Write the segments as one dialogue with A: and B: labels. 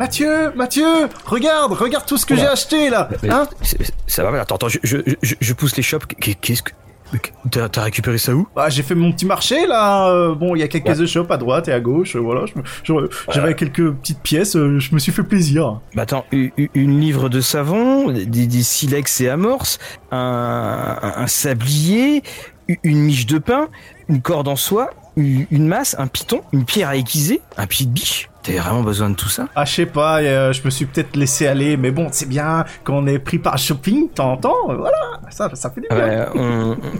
A: Mathieu, Mathieu, regarde, regarde tout ce que j'ai acheté là. Hein
B: ça va, attends, attends, je, je, je, pousse les shops. Qu'est-ce que T'as récupéré ça où?
A: Bah j'ai fait mon petit marché là. Euh, bon, il y a quelques ouais. shops à droite et à gauche. Euh, voilà, j'avais quelques petites pièces. Euh, je me suis fait plaisir.
B: Bah attends, une, livre de savon, des, silex et amorces, un, un, sablier, une miche de pain, une corde en soie, une masse, un piton, une pierre à aiguiser, un pied de biche. T'avais vraiment besoin de tout ça?
A: Ah, je sais pas, euh, je me suis peut-être laissé aller, mais bon, c'est bien quand on est pris par shopping, t'entends, voilà, ça, ça fait du
B: bien.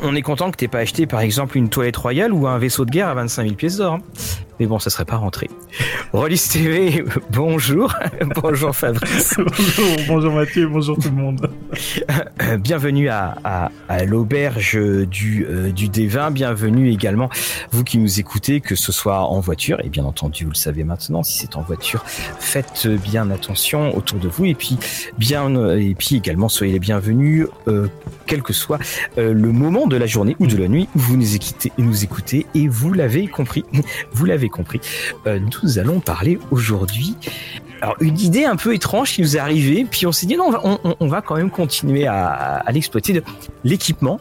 B: on, est content que t'aies pas acheté par exemple une toilette royale ou un vaisseau de guerre à 25 000 pièces d'or. Hein. Mais bon, ça serait pas rentré. Rollis TV, bonjour. bonjour Fabrice.
A: bonjour, bonjour Mathieu, bonjour tout le monde.
B: bienvenue à, à, l'auberge du, euh, du D20, bienvenue également vous qui nous écoutez, que ce soit en voiture, et bien entendu, vous le savez maintenant, si c'est en voiture, faites bien attention autour de vous et puis bien et puis également soyez les bienvenus euh, quel que soit euh, le moment de la journée ou de la nuit où vous nous écoutez, nous écoutez et vous l'avez compris, vous l'avez compris. Euh, nous allons parler aujourd'hui alors une idée un peu étrange qui nous est arrivée, puis on s'est dit non, on va, on, va quand même continuer à, à l'exploiter de l'équipement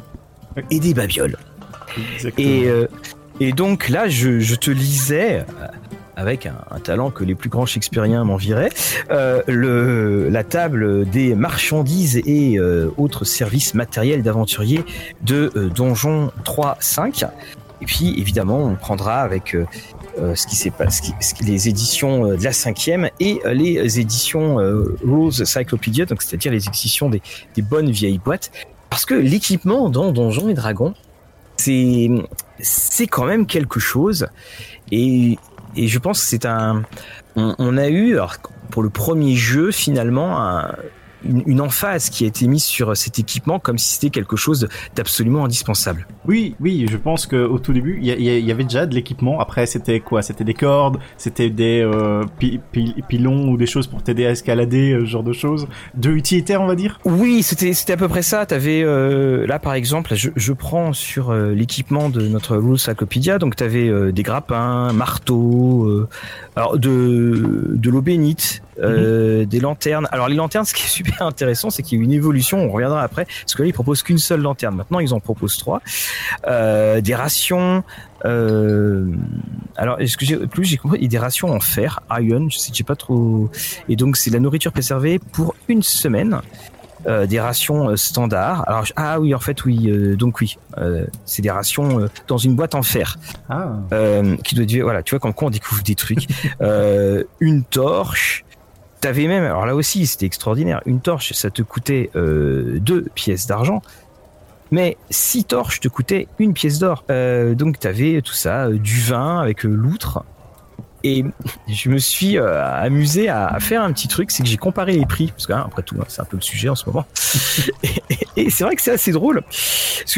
B: et des babioles. Et, et donc là, je, je te lisais avec un, talent que les plus grands Shakespeariens m'envieraient, euh, le, la table des marchandises et euh, autres services matériels d'aventuriers de euh, Donjon 3-5. Et puis évidemment, on prendra avec ce qui s'est passé, les éditions de la cinquième et les éditions Rose Cyclopedia, donc c'est-à-dire les éditions des, bonnes vieilles boîtes, parce que l'équipement dans Donjons et Dragons, c'est c'est quand même quelque chose et et je pense que c'est un. On, a eu, pour le premier jeu, finalement, un, une, emphase qui a été mise sur cet équipement comme si c'était quelque chose d'absolument indispensable.
A: Oui, oui, je pense que au tout début, il y, avait déjà de l'équipement. Après, c'était quoi? C'était des cordes, c'était des euh, pilons ou des choses pour t'aider à escalader, euh, ce genre de choses, de utilitaire, on va dire?
B: Oui, c'était c'était à peu près ça. T'avais euh, là, par exemple, je, je prends sur euh, l'équipement de notre Rules Cyclopedia, donc t'avais euh, des grappins, marteaux, alors de de l'eau bénite, euh, des lanternes. Alors les lanternes, ce qui est super intéressant, c'est qu'il y a une évolution. On reviendra après, parce que là ils proposent qu'une seule lanterne. Maintenant ils en proposent trois. Euh, des rations. Euh, alors est-ce que j'ai plus j'ai compris des rations en fer, iron. Je sais, j'ai pas trop. Et donc c'est la nourriture préservée pour une semaine. Euh, des rations euh, standards. Alors ah oui en fait oui euh, donc oui c'est des rations dans une boîte en fer ah. qui doit voilà tu vois quand on découvre des trucs une torche T'avais même, alors là aussi c'était extraordinaire, une torche ça te coûtait euh, deux pièces d'argent, mais six torches te coûtaient une pièce d'or. Euh, donc t'avais tout ça, euh, du vin avec euh, l'outre. Et je me suis amusé à, faire un petit truc, c'est que j'ai comparé les prix, parce que hein, après tout, hein, c'est un peu le sujet en ce moment. et, c'est vrai que c'est assez drôle, parce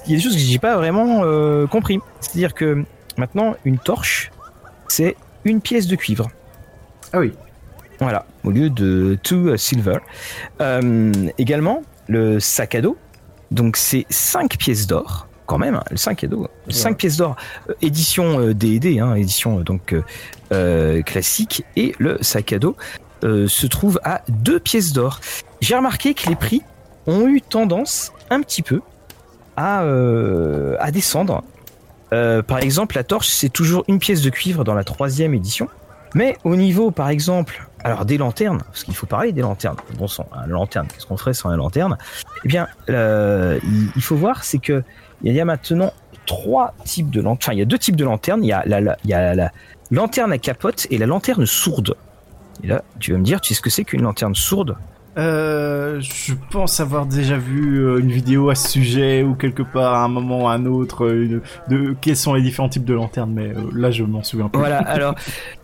B: qu'il y a des choses que j'ai pas vraiment compris. C'est-à-dire que maintenant, une torche, c'est une pièce de cuivre.
A: Ah oui.
B: Voilà, au lieu de two silver. Euh, également, le sac à dos. Donc, c'est 5 pièces d'or, quand même, hein, le sac à dos. 5 pièces d'or, euh, édition D&D, euh, hein, édition donc classique. Et le sac à dos se trouve à 2 pièces d'or. J'ai remarqué que les prix ont eu tendance un petit peu à, à descendre. par exemple, la torche, c'est toujours une pièce de cuivre dans la troisième édition. Mais au niveau, par exemple, alors des lanternes, parce qu'il faut parler des lanternes. Bon sang, une lanterne, qu'est-ce qu'on ferait sans une lanterne? Eh bien, euh, il faut voir, c'est que il y a maintenant trois types de lanternes. Enfin, il y a deux types de lanternes. Y a la, il y a la lanterne à capote et la lanterne sourde. Et là, tu vas me dire, tu sais ce que c'est qu'une lanterne sourde?
A: Euh, je pense avoir déjà vu euh, une vidéo à ce sujet ou quelque part à un moment ou à un autre euh, de quels sont les différents types de lanternes, mais euh, là je m'en souviens pas.
B: Voilà, alors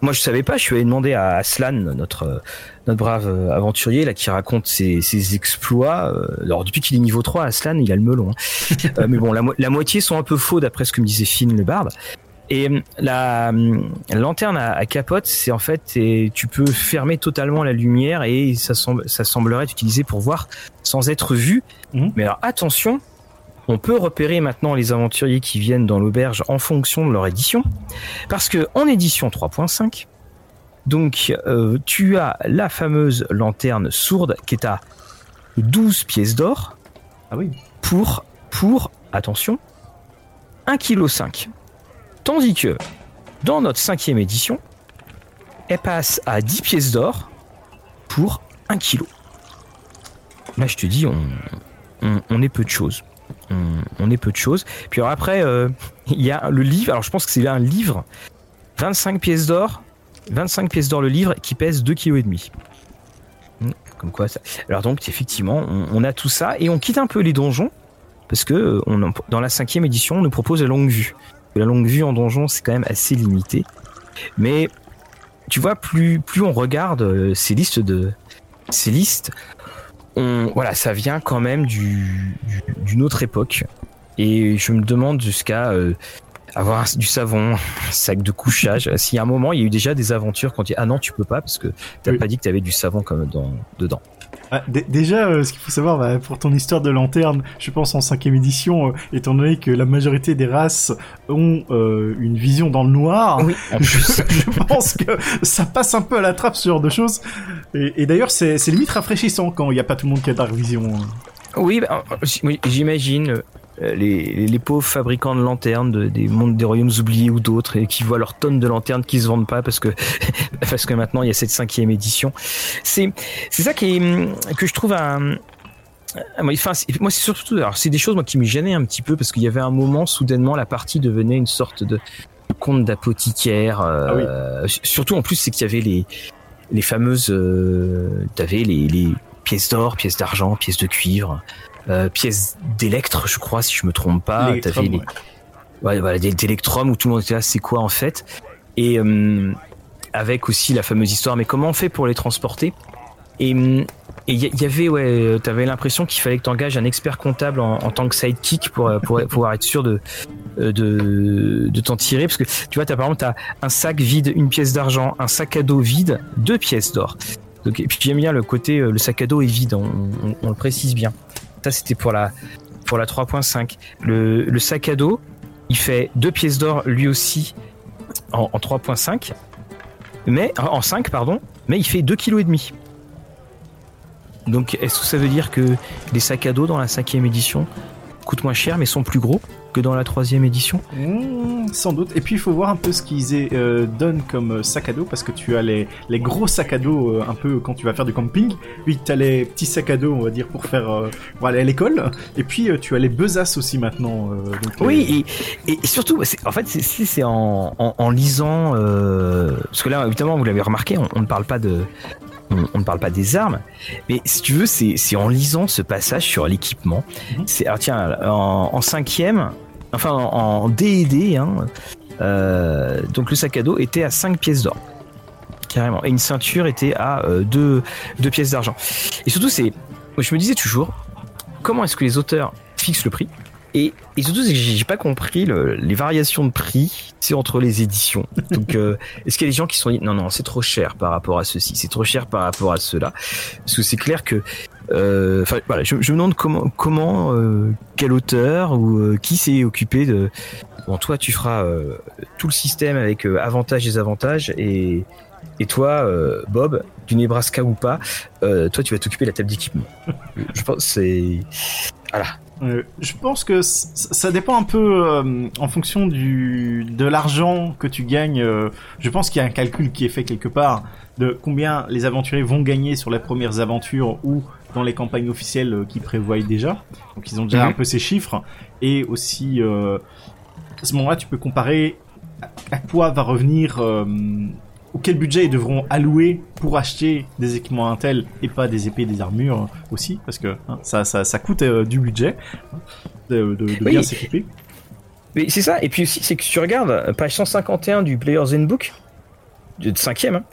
B: moi je savais pas, je suis allé demander à Aslan, notre notre brave aventurier là qui raconte ses, ses exploits. Alors depuis qu'il est niveau 3, Aslan il a le melon. Hein. mais bon, la, la, moitié sont un peu faux d'après ce que me disait Finn le barbe. Et euh, la, lanterne à, capote, c'est en fait, tu peux fermer totalement la lumière et ça, semble, ça semblerait être utilisé pour voir sans être vu. Mhm. Mais alors attention, on peut repérer maintenant les aventuriers qui viennent dans l'auberge en fonction de leur édition. Parce que en édition 3.5, Donc, euh, tu as la fameuse lanterne sourde qui est à 12 pièces d'or.
A: Ah oui.
B: Pour, pour, attention, 1,5 kg. Tandis que, dans notre cinquième édition, elle passe à 10 pièces d'or pour 1 kg. Là, je te dis, on, est peu de choses. On, est peu de choses. Puis après, euh, il y a le livre. Alors, je pense que c'est un livre. 25 pièces d'or. 25 pièces d'or le livre qui pèse 2,5 kg. Hmm, comme quoi ça. Alors donc effectivement, on, a tout ça et on quitte un peu les donjons parce que euh, dans la cinquième édition, on nous propose la longue vue. La longue vue en donjon, c'est quand même assez limité. Mais tu vois, plus plus on regarde euh, ces listes de ces listes, on, voilà, ça vient quand même du, d'une autre époque. Et je me demande jusqu'à euh, avoir du savon, un sac de couchage. S'il y a un moment, il y a eu déjà des aventures quand tu ah non, tu peux pas parce que t'as pas dit que tu avais du savon comme dans, dedans.
A: Ah, déjà, euh, ce qu'il faut savoir, bah, pour ton histoire de lanterne, je pense en cinquième édition, euh, étant donné que la majorité des races ont une vision dans le noir, je, pense que ça passe un peu à la trappe ce genre de choses. Et, d'ailleurs, c'est limite rafraîchissant quand il n'y a pas tout le monde qui a Dark Vision.
B: Oui, bah, j'imagine euh, les, pauvres fabricants de lanternes des mondes des royaumes oubliés ou d'autres et qui voient leurs tonnes de lanternes qui se vendent pas parce que parce que maintenant il y a cette cinquième édition. C'est c'est ça qui est, que je trouve un Enfin, moi, c'est surtout, alors c'est des choses moi qui me gênaient un petit peu parce qu'il y avait un moment soudainement la partie devenait une sorte de conte d'apothicaire. Euh, ah surtout en plus, c'est qu'il y avait les les fameuses, euh, t'avais les, les pièces d'or, pièces d'argent, pièces de cuivre, euh, pièces d'électre, je crois, si je me trompe pas. T'avais les, ouais. voilà, d'électrom où tout le monde était là, c'est quoi en fait? Et euh, avec aussi la fameuse histoire, mais comment on fait pour les transporter? Et il y, avait, ouais, t'avais l'impression qu'il fallait que t'engages un expert comptable en, tant que sidekick pour, pour pouvoir être sûr de de, de t'en tirer parce que tu vois, t'as par exemple as un sac vide, une pièce d'argent, un sac à dos vide, deux pièces d'or. Donc, et puis j'aime bien le côté, euh, le sac à dos est vide, on le précise bien. Ça, c'était pour la, pour la 3.5. Le, sac à dos, il fait deux pièces d'or lui aussi en, 3.5. Mais, en 5, pardon. Mais il fait 2,5 kg. Donc, est-ce que ça veut dire que les sacs à dos dans la cinquième édition coûtent moins cher mais sont plus gros? Que dans la troisième édition
A: mmh, Sans doute. Et puis il faut voir un peu ce qu'ils euh, donnent comme euh, sac à dos parce que tu as les, les gros sacs à dos euh, un peu quand tu vas faire du camping. Puis tu as les petits sacs à dos, on va dire, pour faire pour aller à l'école. Et puis tu as les besaces aussi maintenant.
B: oui, et, et, surtout, en fait, c'est en, en, en, lisant. parce que là, évidemment, vous l'avez remarqué, on, ne parle pas de, on, ne parle pas des armes, mais si tu veux, c'est en lisant ce passage sur l'équipement. Mhm. C'est alors tiens, en, cinquième, enfin en, D&D, hein, euh, donc le sac à dos était à 5 pièces d'or, carrément, et une ceinture était à 2 euh, pièces d'argent. Et surtout, c'est, je me disais toujours, comment est-ce que les auteurs fixent le prix? Et, et, surtout, j'ai pas compris les variations de prix c'est entre les éditions. Donc, euh, est-ce qu'il y a des gens qui sont dit non, non, c'est trop cher par rapport à ceci, c'est trop cher par rapport à cela? Parce que c'est clair que, euh, voilà, je, je, me demande comment, comment, euh, quel auteur ou euh, qui s'est occupé de. Bon, toi, tu feras tout le système avec avantages et désavantages et et toi, Bob, du Nebraska ou pas, toi, tu vas t'occuper de la table d'équipement. je pense c'est voilà
A: euh, je pense que ça dépend un peu euh, en fonction du de l'argent que tu gagnes. Euh, je pense qu'il y a un calcul qui est fait quelque part de combien les aventuriers vont gagner sur les premières aventures ou dans les campagnes officielles qui prévoient déjà. Donc ils ont déjà mhm. un peu ces chiffres et aussi à ce moment-là tu peux comparer à quoi va revenir ou quel budget ils devront allouer pour acheter des équipements Intel et pas des épées, des armures aussi, parce que hein, ça, ça, ça, coûte euh, du budget de, de, bien s'équiper.
B: Mais c'est ça, et puis aussi, c'est que tu regardes euh, page 151 du Player's Handbook, de cinquième, hein,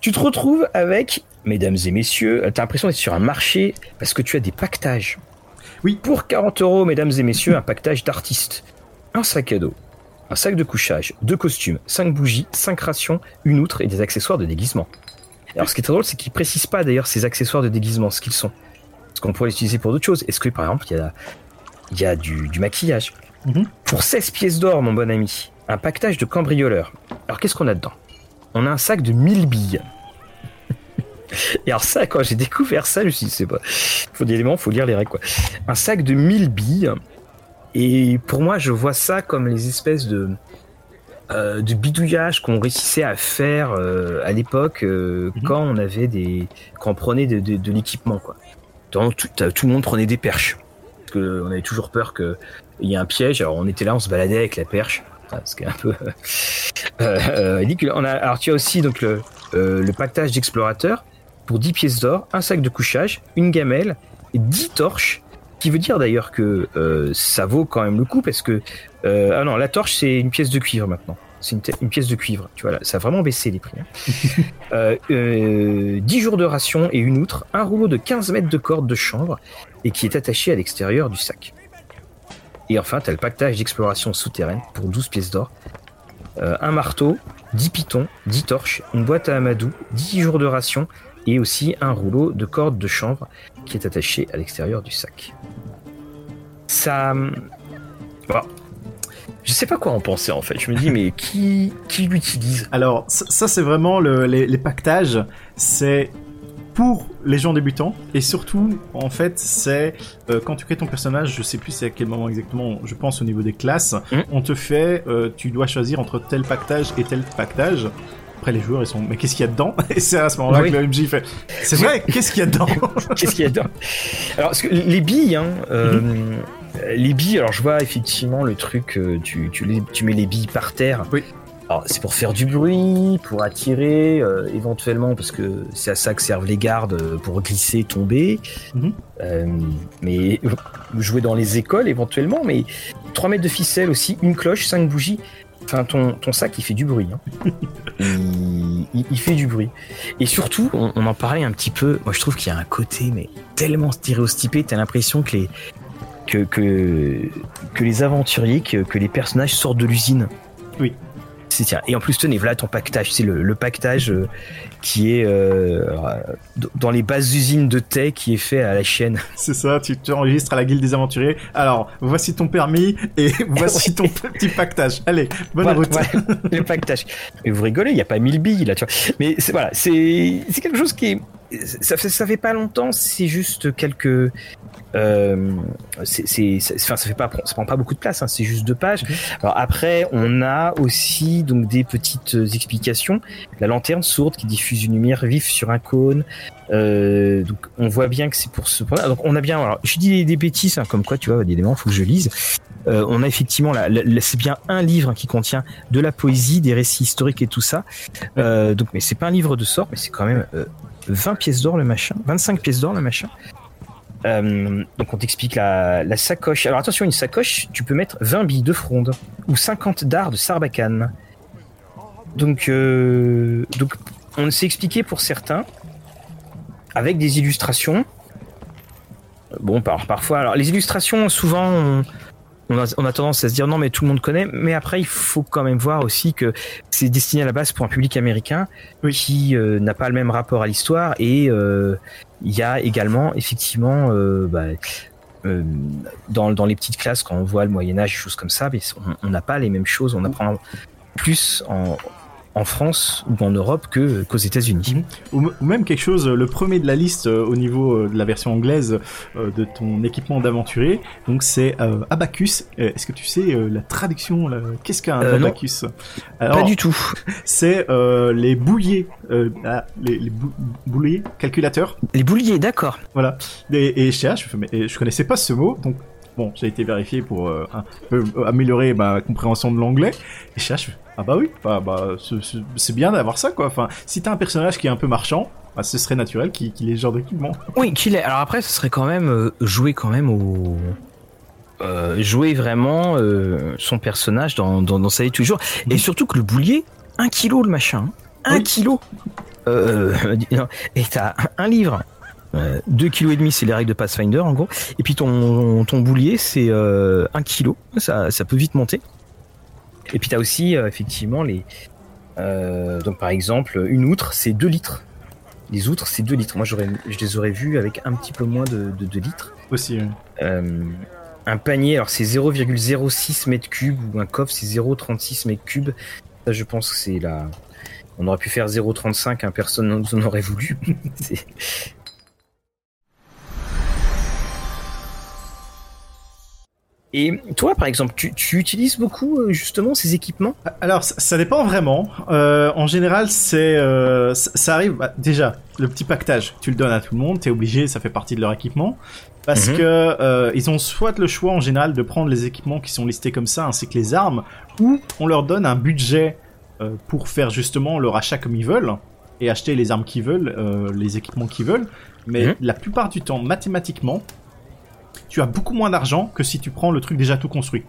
B: tu te retrouves avec, mesdames et messieurs, t'as l'impression d'être sur un marché parce que tu as des pactages. Oui. Pour 40 euros, mesdames et messieurs, un pactage d'artiste. Un sac à dos, un sac de couchage, deux costumes, cinq bougies, cinq rations, une outre et des accessoires de déguisement. Alors ce qui est très drôle, c'est qu'ils précisent pas d'ailleurs ces accessoires de déguisement, ce qu'ils sont. Parce qu'on pourrait les utiliser pour d'autres choses. Est-ce que par exemple, il y a, il y a du, maquillage? Mhm. Pour 16 pièces d'or, mon bon ami, un pactage de cambrioleur. Alors qu'est-ce qu'on a dedans? On a un sac de 1000 billes. Et alors ça, quand j'ai découvert ça, je me suis dit, c'est pas... Faut des éléments, faut lire les règles, quoi. Un sac de 1000 billes. Et pour moi, je vois ça comme les espèces de... Euh, de bidouillage qu'on réussissait à faire euh, à l'époque euh,
A: Mhm.
B: quand on avait des quand on prenait de, de- de l'équipement quoi. Donc, tout, tout le monde prenait des perches parce que on avait toujours peur que il y ait un piège. Alors on était là, on se baladait avec la perche, Enfin, ce qui est un peu euh, ridicule. On a alors tu as aussi donc le le pactage d'explorateur pour 10 pièces d'or, un sac de couchage, une gamelle et 10 torches. Qui veut dire d'ailleurs que euh, ça vaut quand même le coup parce que euh, ah non la torche c'est une pièce de cuivre maintenant. C'est une, pièce de cuivre. Tu vois là, ça a vraiment baissé les prix. hein. euh, 10 jours de ration et une outre, un rouleau de 15 mètres de corde de chanvre et qui est attaché à l'extérieur du sac. Et enfin, tu as le pactage d'exploration souterraine pour 12 pièces d'or, un marteau, 10 pitons, 10 torches, une boîte à amadou, 10 jours de ration et aussi un rouleau de corde de chanvre qui est attaché à l'extérieur du sac. Ça. Voilà. Je sais pas quoi en penser en fait. Je me dis, mais qui, qui l'utilise?
A: Alors, ça, ça, c'est vraiment le- les, les pactages. C'est pour les gens débutants et surtout, en fait, c'est euh, quand tu crées ton personnage, je sais plus c'est à quel moment exactement. Je pense au niveau des classes,
B: Mm.
A: on te fait, euh, tu dois choisir entre tel pactage et tel pactage. Après, les joueurs, ils sont, mais qu'est-ce qu'il y a dedans Et c'est à ce moment-là
B: Oui.
A: que le MJ fait, c'est vrai, qu'est-ce qu'il y a dedans
B: Qu'est-ce qu'il y a dedans Alors, que les billes, hein, euh, les billes, alors je vois effectivement le truc, euh, tu, tu, les- tu mets les billes par terre.
A: Oui.
B: Alors, c'est pour faire du bruit, pour attirer, euh, éventuellement, parce que c'est à ça que servent les gardes, euh, pour glisser, tomber.
A: Mhm.
B: Euh, mais jouer dans les écoles, éventuellement, mais 3 mètres de ficelle aussi, une cloche, 5 bougies. Enfin, ton, ton sac, il fait du bruit. hein. il, il- il fait du bruit. Et surtout, on, on en parlait un petit peu. Moi, je trouve qu'il y a un côté, mais tellement stéréotypé. T'as l'impression que les que, que que les aventuriers, que, que les personnages sortent de l'usine.
A: Oui.
B: C'est tiens. Et en plus, tenez, voilà ton pactage. C'est le, le pactage euh, qui est euh, dans les bases usines de thé qui est fait à la chaîne.
A: C'est ça, tu te enregistres à la guilde des aventuriers. Alors, voici ton permis et voici ton petit pactage. Allez, bonne
B: Voilà,
A: route.
B: voilà, le pactage. Mais vous rigolez, il n'y a pas 1000 billes là, tu vois. Mais c'est voilà, c'est c'est quelque chose qui est ça fait ça fait pas longtemps, c'est juste quelques euh, c'est enfin ça fait pas ça prend pas beaucoup de place, hein, c'est juste deux pages. Alors après, on a aussi donc des petites explications. La lanterne sourde qui diffuse une lumière vive sur un cône. Euh, donc on voit bien que c'est pour ce. Donc on a bien. Alors je dis des, des bêtises, hein, comme quoi tu vois, des éléments, faut que je lise. Euh, on a effectivement, la- c'est bien un livre qui contient de la poésie, des récits historiques et tout ça. Euh, donc, mais c'est pas un livre de sort, mais c'est quand même euh, 20 pièces d'or le machin, 25 pièces d'or le machin. Euh, donc on t'explique la, sacoche. Alors attention, une sacoche, tu peux mettre 20 billes de fronde ou 50 dards de sarbacane. Donc, euh, donc on s'est expliqué pour certains avec des illustrations. Bon, par, parfois, alors les illustrations, souvent, on a, on a tendance à se dire non, mais tout le monde connaît. Mais après, il faut quand même voir aussi que c'est destiné à la base pour un public américain
A: Oui.
B: qui euh, n'a pas le même rapport à l'histoire. Et euh, il y a également, effectivement, euh, bah, dans, dans les petites classes, quand on voit le Moyen-Âge, des choses comme ça, mais on n'a pas les mêmes choses. On apprend plus en, en France ou en Europe que qu'aux États-Unis.
A: Ou, m- ou même quelque chose, le premier de la liste euh, au niveau euh, de la version anglaise euh, de ton équipement d'aventurier, donc c'est euh, Abacus. Est-ce que tu sais la traduction Qu'est-ce qu'un. Abacus?
B: Pas du tout.
A: c'est les bouliers, ah, les, les bou- bouliers calculateurs.
B: Les bouliers, d'accord.
A: Voilà. Et, et je, et je connaissais pas ce mot, donc bon, j'ai été vérifié pour euh, un peu améliorer ma compréhension de l'anglais. Et je ah bah oui, bah, bah, c'est- bien d'avoir ça quoi. Enfin, si t'as un personnage qui est un peu marchand, bah, ce serait naturel qu'il ait ce genre d'équipement.
B: Oui, qu'il est. Alors après, ce serait quand même euh, jouer quand même au. euh, jouer vraiment son personnage dans, dans, dans sa vie de tous les jours. Et surtout que le boulier, un kilo le machin. hein. Un
A: Oui.
B: kilo. Et t'as un livre. Euh, deux kilos et demi, c'est les règles de Pathfinder en gros. Et puis ton, ton boulier, c'est euh, un kilo. Ça, ça peut vite monter. Et puis t'as aussi euh, effectivement les. euh, donc par exemple, une outre, c'est 2 litres. Les outres, c'est 2 litres. Moi, j'aurais, je les aurais vus avec un petit peu moins de, de 2 litres.
A: Aussi. euh.
B: Euh, un panier, alors c'est 0,06 mètres cubes ou un coffre, c'est 0,36 mètres cubes. Ça, je pense que c'est la, On aurait pu faire 0,35, hein, personne n'en aurait voulu. Et toi, par exemple, tu, utilises beaucoup euh, justement ces équipements?
A: Alors, ça, dépend vraiment. Euh, en général, c'est euh, ça, arrive. Bah, déjà, le petit pactage, tu le donnes à tout le monde, t'es obligé, ça fait partie de leur équipement, parce mhm. que ils ont soit le choix en général de prendre les équipements qui sont listés comme ça, ainsi que les armes, ou on leur donne un budget pour faire justement leur achat comme ils veulent et acheter les armes qu'ils veulent, les équipements qu'ils veulent. Mais mhm. la plupart du temps, mathématiquement, tu as beaucoup moins d'argent que si tu prends le truc déjà tout construit.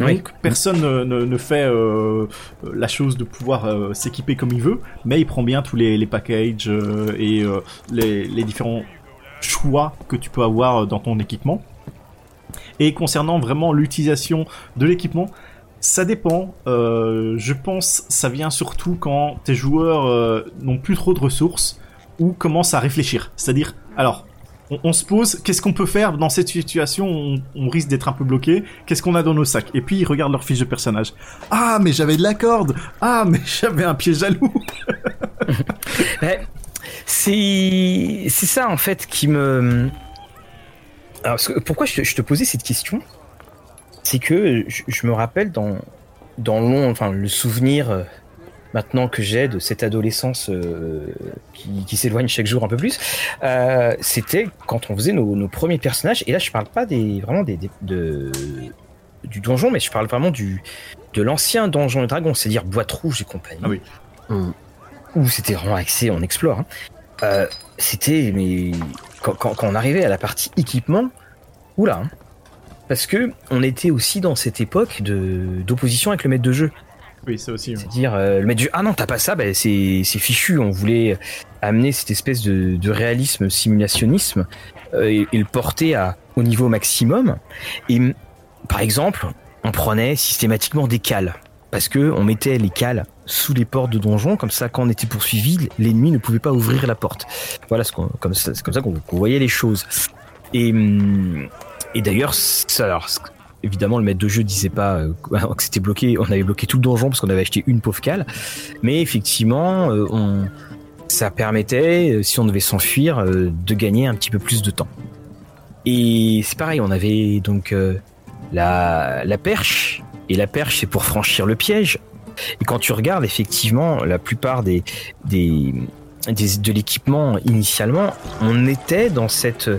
A: Donc personne ne, fait euh, la chose de pouvoir euh, s'équiper comme il veut, mais il prend bien tous les, packages euh, et les, différents choix que tu peux avoir dans ton équipement. Et concernant vraiment l'utilisation de l'équipement, ça dépend. je pense ça vient surtout quand tes joueurs n'ont plus trop de ressources ou commencent à réfléchir. C'est-à-dire, alors, on, se pose, qu'est-ce qu'on peut faire dans cette situation on, risque d'être un peu bloqué? Qu'est-ce qu'on a dans nos sacs? Et puis ils regardent leur fiche de personnage. Ah, mais j'avais de la corde. Ah, mais j'avais un pied jaloux.
B: c'est c'est ça en fait qui me. Alors, pourquoi je, te posais cette question? C'est que je, me rappelle dans dans long, le souvenir euh, maintenant que j'ai de cette adolescence euh, qui, s'éloigne chaque jour un peu plus, euh, c'était quand on faisait nos, premiers personnages. Et là, je parle pas des vraiment des, de, du donjon, mais je parle vraiment du de l'ancien donjon et dragon, c'est-à-dire boîte rouge et compagnie.
A: Ah oui.
B: Où, c'était vraiment axé, on explore. Hein. Euh, c'était mais quand, quand, on arrivait à la partie équipement, oula. Hein. parce que on était aussi dans cette époque de d'opposition avec le maître de jeu. C'est-à-dire, euh, le mettre ah non, t'as pas ça, bah, c'est fichu. On voulait amener cette espèce de, réalisme, simulationnisme, euh, et, le porter à, au niveau maximum. Et par exemple, on prenait systématiquement des cales. Parce que on mettait les cales sous les portes de donjon, comme ça, quand on était poursuivi, l'ennemi ne pouvait pas ouvrir la porte. Voilà, c'est comme, comme ça qu'on voyait les choses. Et, et d'ailleurs, alors, évidemment, le maître de jeu disait pas euh, que c'était bloqué. On avait bloqué tout le donjon parce qu'on avait acheté une pauvre cale. Mais effectivement, euh, ça permettait, euh, si on devait s'enfuir, de gagner un petit peu plus de temps. Et c'est pareil, on avait donc la, perche. Et la perche, c'est pour franchir le piège. Et quand tu regardes, effectivement, la plupart des, de l'équipement initialement, on était dans cette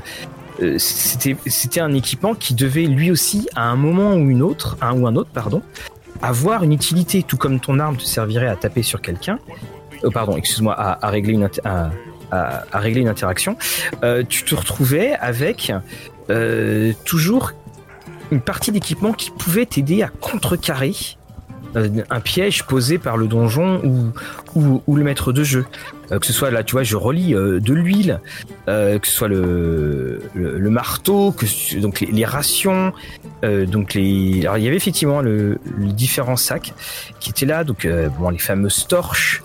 B: c'était c'était un équipement qui devait lui aussi à un moment ou une autre, un ou un autre pardon, avoir une utilité, tout comme ton arme te servirait à taper sur quelqu'un. Oh, pardon, excuse-moi, à, régler une interaction. Euh, tu te retrouvais avec euh, toujours une partie d'équipement qui pouvait t'aider à contrecarrer un piège posé par le donjon ou, le maître de jeu. Euh, que ce soit là, tu vois, je relis euh, de l'huile, euh, que ce soit le, le, marteau, que donc les, rations, donc les. Alors il y avait effectivement le, les différents sacs qui étaient là, donc bon les fameuses torches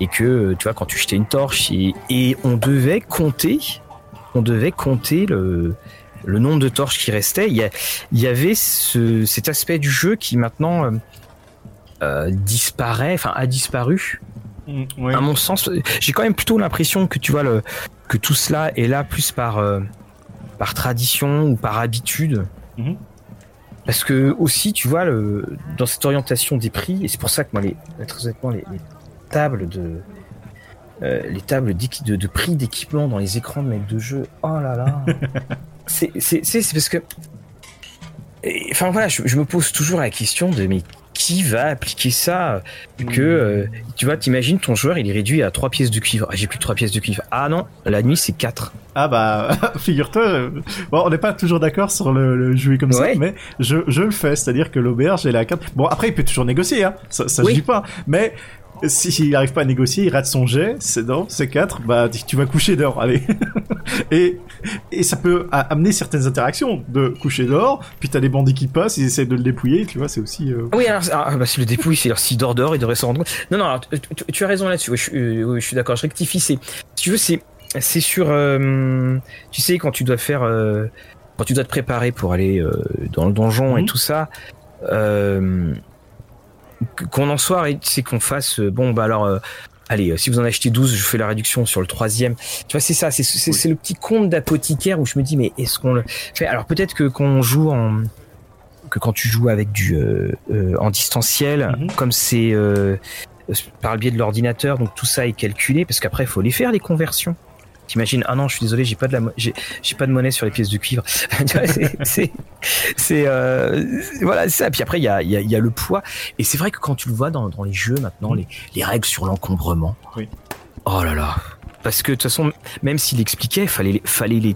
B: et que tu vois quand tu jetais une torche et, on devait compter, on devait compter le le nombre de torches qui restait. Il y, avait ce, cet aspect du jeu qui maintenant disparaît, enfin a disparu. Mm, à mon sens, j'ai quand même plutôt l'impression que tu vois le que tout cela est là plus par euh, par tradition ou par habitude. Mm-hmm. Parce que aussi, tu vois, le, dans cette orientation des prix, et c'est pour ça que moi, les, très honnêtement, les, tables de euh, les tables de, de prix d'équipement dans les écrans de maître de jeu, oh là là, c'est parce que, enfin voilà, je, je, me pose toujours la question de mais qui va appliquer ça que euh, tu vois t'imagines ton joueur il est réduit à trois pièces de cuivre. Ah, j'ai plus trois pièces de cuivre. Ah non la nuit c'est quatre
A: ah bah figure-toi bon on n'est pas toujours d'accord sur le, jouer comme ça mais je, je le fais c'est à dire que l'auberge est à 4 bon après il peut toujours négocier hein ça, ça je dis pas mais s'il n'arrive pas à négocier, il rate son jet, c'est non, c'est 4, bah tu vas coucher dehors, allez. et, et ça peut amener certaines interactions de coucher dehors, puis t'as des bandits qui passent, ils essaient de le dépouiller, tu vois, c'est aussi... Euh,
B: oui, alors, ah, bah, si le dépouille, c'est s'il dort dehors, il devrait s'en rendre compte. Non, non, tu, as raison là-dessus, je, euh, je, suis d'accord, je rectifie, c'est... Si tu veux, c'est, c'est sur... Euh, tu sais, quand tu dois faire... quand tu dois te préparer pour aller dans le donjon et mhm. tout ça... Euh, qu'on en soit, c'est qu'on fasse euh, bon bah alors euh, allez, si vous en achetez 12, je fais la réduction sur le troisième. Tu vois, c'est ça, c'est le petit compte d'apothicaire où je me dis, mais est-ce qu'on le fait? Alors peut-être que quand on joue en que quand tu joues avec du en distanciel, mhm. comme c'est par le biais de l'ordinateur, donc tout ça est calculé parce qu'après il faut les faire les conversions. T'imagines, ah non, je suis désolé, j'ai pas de la, j'ai, pas de monnaie sur les pièces de cuivre. c'est, c'est, euh, voilà, ça. Puis après, il y a, y, a, y a, le poids. Et c'est vrai que quand tu le vois dans, dans les jeux maintenant, les, les règles sur l'encombrement. Oui. Oh là là. Parce que de toute façon, même s'il expliquait, fallait, fallait, les,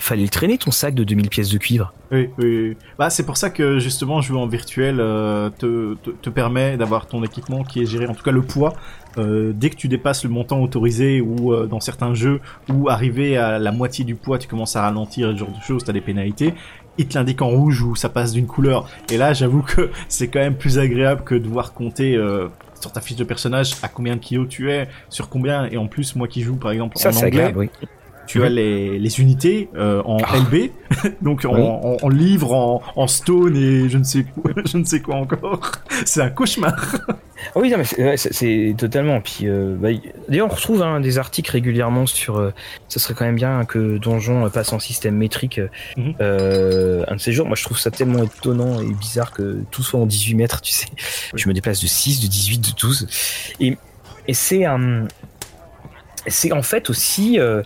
B: fallait le traîner ton sac de 2000 pièces de cuivre.
A: Oui, oui. Bah, c'est pour ça que justement jouer en virtuel euh, te, te, permet d'avoir ton équipement qui est géré, en tout cas le poids. Euh, dès que tu dépasses le montant autorisé ou euh, dans certains jeux où arriver à la moitié du poids tu commences à ralentir et ce genre de choses, t'as des pénalités il te l'indique en rouge ou ça passe d'une couleur. Et là, j'avoue que c'est quand même plus agréable que de devoir compter euh, sur ta fiche de personnage à combien de kilos tu es, sur combien. Et en plus, moi qui joue par exemple en anglais, oui. Tu as mhm. les, les unités euh, en ah. LB, donc en, en, livre, en, en, stone et je ne sais quoi, je ne sais quoi encore. c'est un cauchemar.
B: Ah oui, mais c'est totalement. Puis euh, bah, d'ailleurs, on retrouve hein, des articles régulièrement sur. Euh, ça serait quand même bien que Donjon passe en système métrique mhm. un de ces jours. Moi, je trouve ça tellement étonnant et bizarre que tout soit en 18 mètres. Tu sais, je me déplace de 6, de 18, de 12, et et c'est un. c'est en fait aussi euh,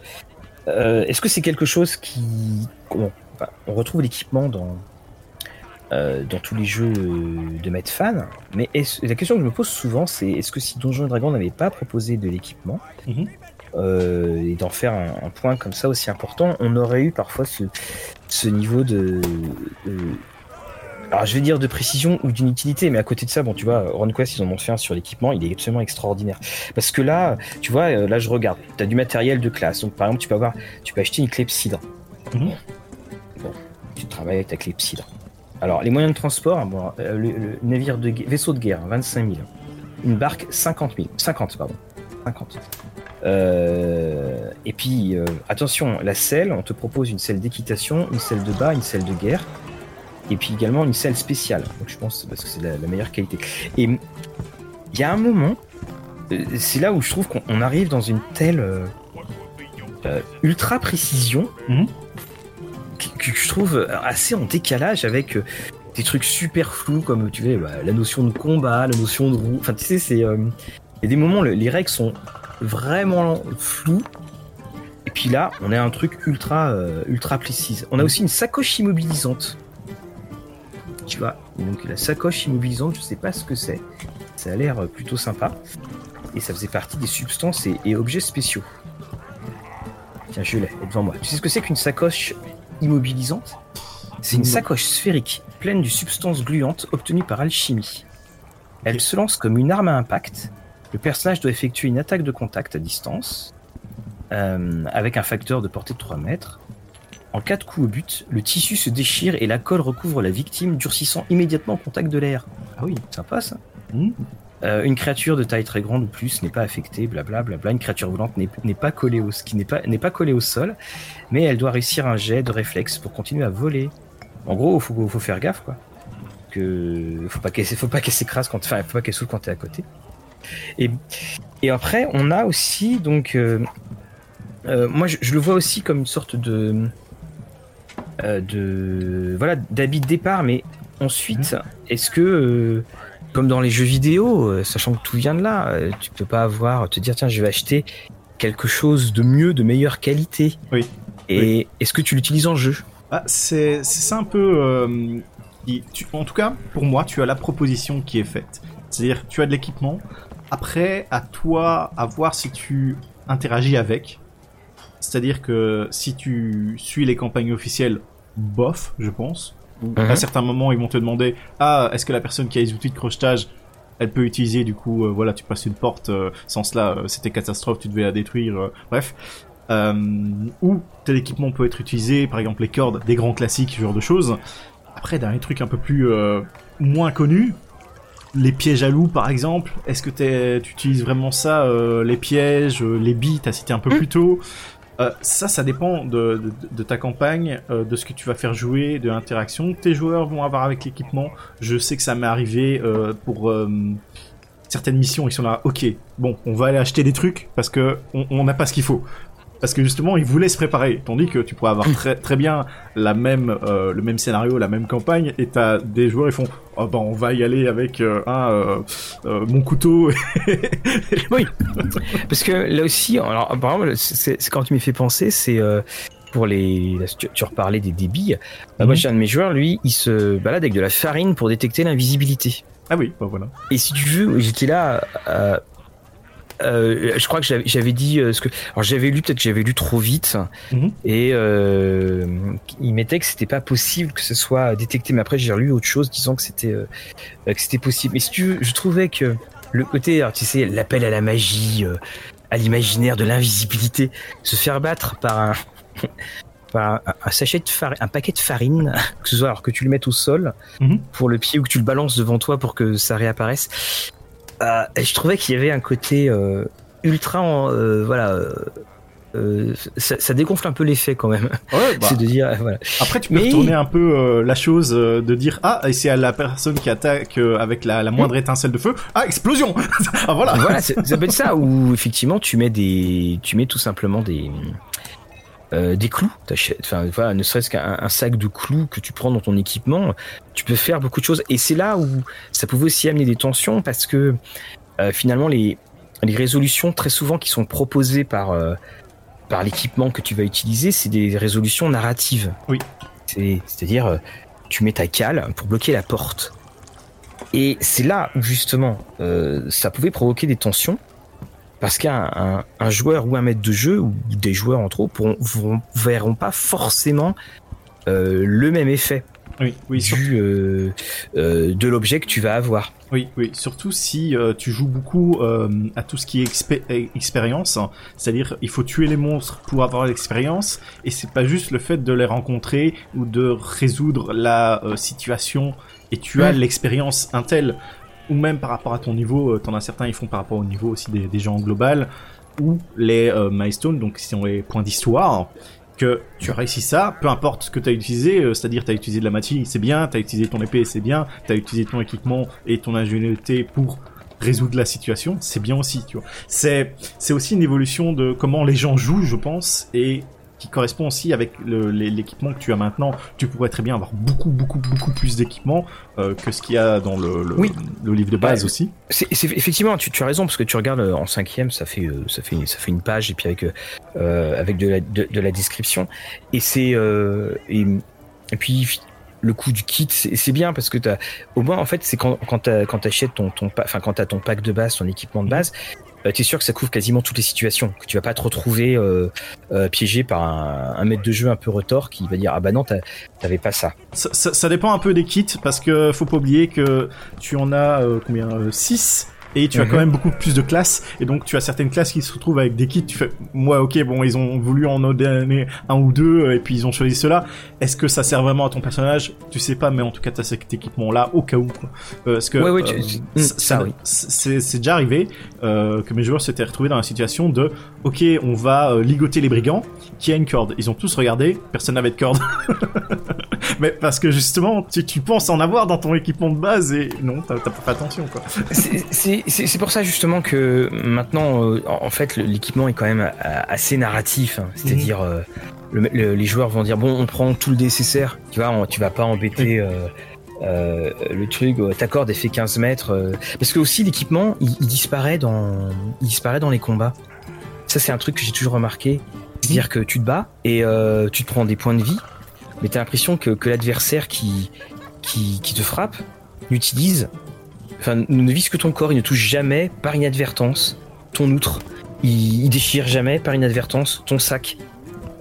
B: est-ce que c'est quelque chose qui. on retrouve l'équipement dans, euh, dans tous les jeux de Maître Fan, mais la question que je me pose souvent, c'est est-ce que si Donjons et Dragons n'avait pas proposé de l'équipement, mhm. euh, et d'en faire un, point comme ça aussi important, on aurait eu parfois ce, ce niveau de, alors je vais dire de précision ou d'une utilité, mais à côté de ça, bon, tu vois, RunQuest, ils en ont fait un sur l'équipement, il est absolument extraordinaire. Parce que là, tu vois, euh, là je regarde, tu as du matériel de classe. Donc par exemple, tu peux avoir, tu peux acheter une clepsydre. Mhm. Bon, tu travailles avec ta clepsydre. Alors les moyens de transport, bon, euh, le, navire de vaisseau de guerre, 25 000. Une barque, 50 000. 50, pardon. 50. Euh, et puis, attention, la selle, on te propose une selle d'équitation, une selle de bas, une selle de guerre et puis également une selle spéciale. Donc je pense parce que c'est la, meilleure qualité. Et il y a un moment, euh, c'est là où je trouve qu'on arrive dans une telle euh, euh, ultra précision mhm. que, je trouve assez en décalage avec des trucs super flous comme tu vois bah, la notion de combat, la notion de roue. Enfin tu sais c'est il y a des moments les règles sont vraiment floues. Et puis là, on a un truc ultra, ultra précise. On a aussi une sacoche immobilisante tu vois. Donc la sacoche immobilisante, je sais pas ce que c'est. Ça a l'air plutôt sympa. Et ça faisait partie des substances et, objets spéciaux. Tiens, je l'ai devant moi. Tu sais ce que c'est qu'une sacoche immobilisante? C'est une sacoche sphérique pleine de substances gluantes obtenues par alchimie. Elle se lance comme une arme à impact. Le personnage doit effectuer une attaque de contact à distance euh, avec un facteur de portée de 3 mètres. En cas de coup au but, le tissu se déchire et la colle recouvre la victime, durcissant immédiatement au contact de l'air. Ah oui, sympa ça. Mmh. Euh, une créature de taille très grande ou plus n'est pas affectée, blablabla. Bla Une créature volante n'est pas collée au, qui n'est pas n'est pas collée au sol, mais elle doit réussir un jet de réflexe pour continuer à voler. En gros, faut faut faire gaffe quoi. Que faut pas qu'elle faut pas qu'elle s'écrase quand, enfin, faut pas qu'elle quand t'es à côté. Et et après, on a aussi donc, euh, euh, moi je, le vois aussi comme une sorte de de voilà d'habit de départ, mais ensuite, mhm. est-ce que euh, comme dans les jeux vidéo, euh, sachant que tout vient de là, tu peux pas avoir te dire tiens je vais acheter quelque chose de mieux, de meilleure qualité.
A: Oui.
B: Et est-ce que tu l'utilises en jeu?
A: Ah, c'est ça un peu. en tout cas, pour moi, tu as la proposition qui est faite. C'est-à-dire, tu as de l'équipement. Après, à toi à voir si tu interagis avec. C'est-à-dire que si tu suis les campagnes officielles, bof, je pense. À mhm. certains moments, ils vont te demander ah, est-ce que la personne qui a les outils de crochetage, elle peut utiliser du coup, euh, voilà, tu passes une porte, euh, sans cela, euh, c'était catastrophe, tu devais la détruire, bref. ou tel équipement peut être utilisé, par exemple les cordes, des grands classiques, ce genre de choses. Après, dans les trucs un peu plus moins connus, les pièges à loup par exemple, est-ce que tu utilises vraiment ça, les pièges, les billes, t'as cité un peu mm. plus tôt? Euh, ça, ça dépend de, ta campagne, euh, de ce que tu vas faire jouer, de l'interaction que tes joueurs vont avoir avec l'équipement. Je sais que ça m'est arrivé euh, pour certaines missions, ils sont là, ok, bon, on va aller acheter des trucs parce que on n'a pas ce qu'il faut. Parce que justement, ils voulaient se préparer, tandis que tu pourrais avoir très très bien la même euh, le même scénario, la même campagne, et t'as des joueurs ils font oh ben on va y aller avec euh, un euh, mon couteau.
B: oui, parce que là aussi, alors par exemple, c'est quand tu m'y fais penser, c'est pour les, tu, tu, reparlais des débits. Mm -hmm. Moi, j'ai un de mes joueurs, lui, il se balade avec de la farine pour détecter l'invisibilité.
A: Ah oui, bah voilà.
B: Et si tu veux, j'étais là. Euh, euh, je crois que j'avais dit euh, ce que alors j'avais lu peut-être que j'avais lu trop vite -hmm. et euh, il mettait que c'était pas possible que ce soit détecté mais après j'ai relu autre chose disant que c'était que c'était possible mais si tu veux, je trouvais que le côté alors, tu sais l'appel à la magie à l'imaginaire de l'invisibilité se faire battre par un un, un, sachet de farine, un paquet de farine, que ce soit alors que tu le mettes au sol -hmm. pour le pied ou que tu le balances devant toi pour que ça réapparaisse. Euh, je trouvais qu'il y avait un côté euh, ultra, euh, voilà. Ça, ça, dégonfle un peu l'effet quand même.
A: Ouais, bah,
B: c'est de dire voilà.
A: Après tu peux Mais... retourner un peu la chose de dire ah et c'est à la personne qui attaque avec la, la moindre étincelle de feu ah explosion ah, voilà.
B: Voilà ça peut être ça ou effectivement tu mets des tu mets tout simplement des euh, des clous, enfin voilà, ne serait-ce qu'un sac de clous que tu prends dans ton équipement, tu peux faire beaucoup de choses. Et c'est là où ça pouvait aussi amener des tensions parce que euh, finalement les, les résolutions très souvent qui sont proposées par euh, par l'équipement que tu vas utiliser, c'est des résolutions narratives.
A: Oui.
B: C'est-à-dire tu mets ta cale pour bloquer la porte. Et c'est là où justement ça pouvait provoquer des tensions parce qu'un un, un joueur ou un maître de jeu ou des joueurs entre autres pourront, vont, verront pas forcément euh, le même effet
A: oui, oui,
B: du, euh, euh, de l'objet que tu vas avoir.
A: Oui, oui, surtout si euh, tu joues beaucoup à tout ce qui est expé expérience, hein. c'est-à-dire il faut tuer les monstres pour avoir l'expérience, et c'est pas juste le fait de les rencontrer ou de résoudre la situation et tu as l'expérience Intel ou même par rapport à ton niveau, euh, t'en as certains, ils font par rapport au niveau aussi des, des gens en global, ou les euh, milestones, donc si on les points d'histoire, que tu as réussi ça, peu importe ce que tu as utilisé, euh, c'est-à-dire tu as utilisé de la matière, c'est bien, tu as utilisé ton épée, c'est bien, tu as utilisé ton équipement et ton ingéniosité pour résoudre la situation, c'est bien aussi, tu vois. C'est c'est aussi une évolution de comment les gens jouent, je pense, et qui correspond aussi avec l'équipement que tu as maintenant. Tu pourrais très bien avoir beaucoup, beaucoup, beaucoup plus d'équipements euh, que ce qu'il y a dans le, le,
B: oui.
A: le livre de base aussi.
B: C'est effectivement, tu, tu, as raison parce que tu regardes euh, en cinquième, ça fait, euh, ça fait, ça fait une page et puis avec, avec de la, de, de, la description et c'est et, et puis le coût du kit c'est bien parce que as, au moins en fait c'est quand quand tu achètes ton ton enfin quand tu ton pack de base ton équipement de base euh, tu es sûr que ça couvre quasiment toutes les situations, que tu vas pas te retrouver euh, euh, piégé par un, maître de jeu un peu retort qui va dire ah bah non t'avais pas ça.
A: Ça, ça. dépend un peu des kits parce que faut pas oublier que tu en as combien 6 et tu as quand même beaucoup plus de classes. Et donc tu as certaines classes qui se retrouvent avec des kits. Tu fais moi ok bon ils ont voulu en donner un ou deux et puis ils ont choisi cela est-ce que ça sert vraiment à ton personnage? Tu sais pas mais en tout cas tu as cet équipement là au cas où quoi. Euh, parce que
B: ouais, ouais, tu...
A: euh, ça, oui. c'est déjà arrivé euh, que mes joueurs s'étaient retrouvés dans la situation de ok on va euh, ligoter les brigands qui a une corde. Ils ont tous regardé personne n'avait de corde. Mais parce que justement tu, tu penses en avoir dans ton équipement de base et non t'as pas fait attention quoi.
B: C'est c'est pour ça justement que maintenant, euh, en fait, l'équipement est quand même assez narratif. Hein. C'est-à-dire, mmh. euh, le, le, les joueurs vont dire bon, on prend tout le nécessaire. Tu vois, on, tu vas pas embêter. Euh, euh, le truc, ta corde est fait 15 mètres. Euh, parce que aussi l'équipement, il, il, disparaît dans, il disparaît dans les combats. Ça, c'est un truc que j'ai toujours remarqué. C'est-à-dire mmh. que tu te bats et euh, tu te prends des points de vie, mais t'as l'impression que, que l'adversaire qui, qui, qui te frappe n'utilise enfin, ne vise que ton corps, il ne touche jamais par inadvertance ton outre. Il, il déchire jamais par inadvertance ton sac.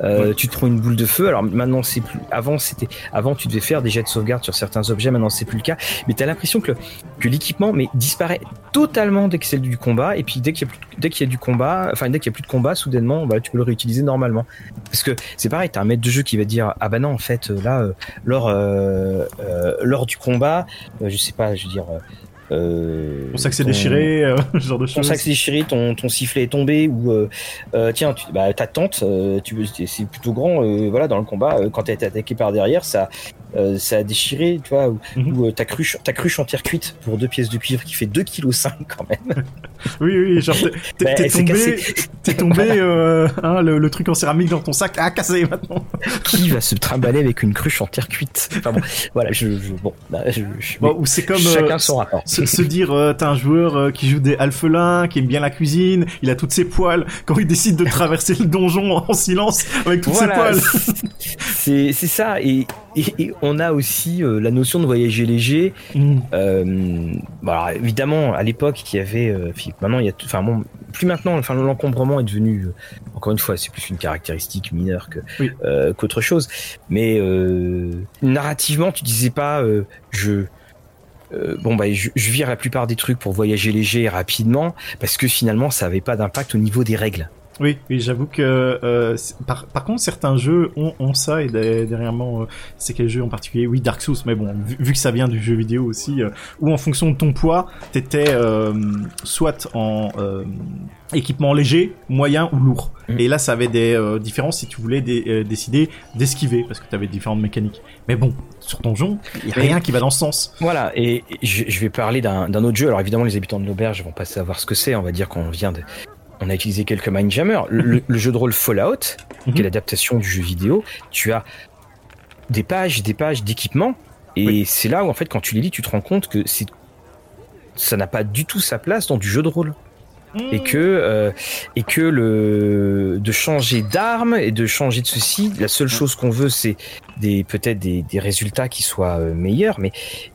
B: Euh, ouais. Tu te prends une boule de feu. Alors maintenant c'est plus. Avant c'était. Avant tu devais faire des jets de sauvegarde sur certains objets. Maintenant c'est plus le cas. Mais t'as l'impression que que l'équipement mais disparaît totalement dès que c'est du combat. Et puis dès qu'il y a plus, dès qu'il y a du combat, enfin dès qu'il y a plus de combat, soudainement bah tu peux le réutiliser normalement. Parce que c'est pareil. T'as un maître de jeu qui va dire ah bah non en fait là euh, lors euh, euh, lors du combat, je sais pas, je veux dire euh,
A: ton sac s'est déchiré, euh, ce genre de choses.
B: Ton sac s'est déchiré, ton, ton sifflet est tombé, ou euh, euh, tiens, tu, bah, ta tente, euh, tu, c'est plutôt grand, euh, voilà, dans le combat, euh, quand t'as été attaqué par derrière, ça, euh, ça a déchiré, tu vois, ou,
A: Mhm.
B: ou, euh, ta cruche, ta cruche en terre cuite pour deux pièces de cuivre qui fait 2,5 kg quand même.
A: Oui, oui, genre t'es-
B: Bah,
A: tombé, t'es tombé, euh, hein, le, le truc en céramique dans ton sac a cassé maintenant.
B: qui va se trimballer avec une cruche en terre cuite? Enfin bon, voilà, je, je- bon, bah, je, je-
A: Bon, c'est comme
B: chacun
A: euh,
B: son rapport.
A: se, se dire t'as un joueur qui joue des alphelins, qui aime bien la cuisine, il a toutes ses poils. Quand il décide de traverser le donjon en silence avec toutes
B: Voilà,
A: ses poils.
B: c'est ça. Et, et, et on a aussi euh, la notion de voyager léger.
A: Mm.
B: Euh, bon, alors, évidemment, à l'époque, il y avait. euh, maintenant, il y a. Enfin bon, plus maintenant. Enfin, l'encombrement est devenu. encore une fois, c'est plus une caractéristique mineure que
A: Oui.
B: qu'autre chose. Mais narrativement, tu disais pas. je. bon bah je, je vire la plupart des trucs pour voyager léger et rapidement parce que finalement ça avait pas d'impact au niveau des règles.
A: Oui, oui, j'avoue que euh, par, par contre certains jeux ont, ont ça et derrière- dernièrement euh, c'est quel jeu en particulier? Oui, Dark Souls, mais bon vu, vu que ça vient du jeu vidéo aussi, euh, où en fonction de ton poids, t'étais euh, soit en euh, équipement léger, moyen ou lourd.
B: Mm.
A: Et là ça avait des euh, différences si tu voulais dé- euh, décider d'esquiver parce que t'avais différentes mécaniques. Mais bon, sur donjon, il y a rien qui va dans ce sens.
B: Voilà, et je, je vais parler d'un d'un autre jeu. Alors évidemment, les habitants de l'auberge vont pas savoir ce que c'est. On va dire qu'on vient de, on a utilisé quelques Mindjammer. Le, le jeu de rôle Fallout, qui
A: Mhm.
B: est l'adaptation du jeu vidéo, tu as des pages, des pages d'équipement, et
A: Oui.
B: c'est là où en fait, quand tu les lis, tu te rends compte que c'est ça n'a pas du tout sa place dans du jeu de rôle et que euh, et que le de changer d'arme et de changer de ceci la seule chose qu'on veut c'est des peut-être des, des résultats qui soient euh, meilleurs mais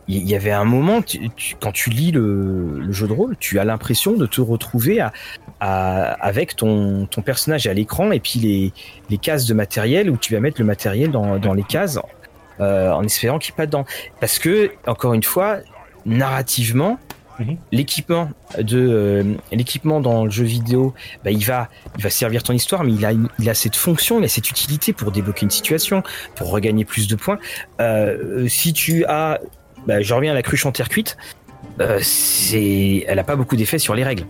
B: il y, y avait un moment tu- tu- quand tu lis le, le jeu de rôle tu as l'impression de te retrouver à, à- avec ton ton personnage à l'écran et puis les les cases de matériel où tu vas mettre le matériel dans dans les cases euh, en espérant qu'il n'y ait pas dedans. Parce que encore une fois narrativement
A: Mhm.
B: l'équipement de euh, l'équipement dans le jeu vidéo bah, il va il va servir ton histoire mais il a il a cette fonction il a cette utilité pour débloquer une situation pour regagner plus de points. Euh, si tu as bah, je reviens à la cruche en terre cuite euh, c'est elle a pas beaucoup d'effet sur les règles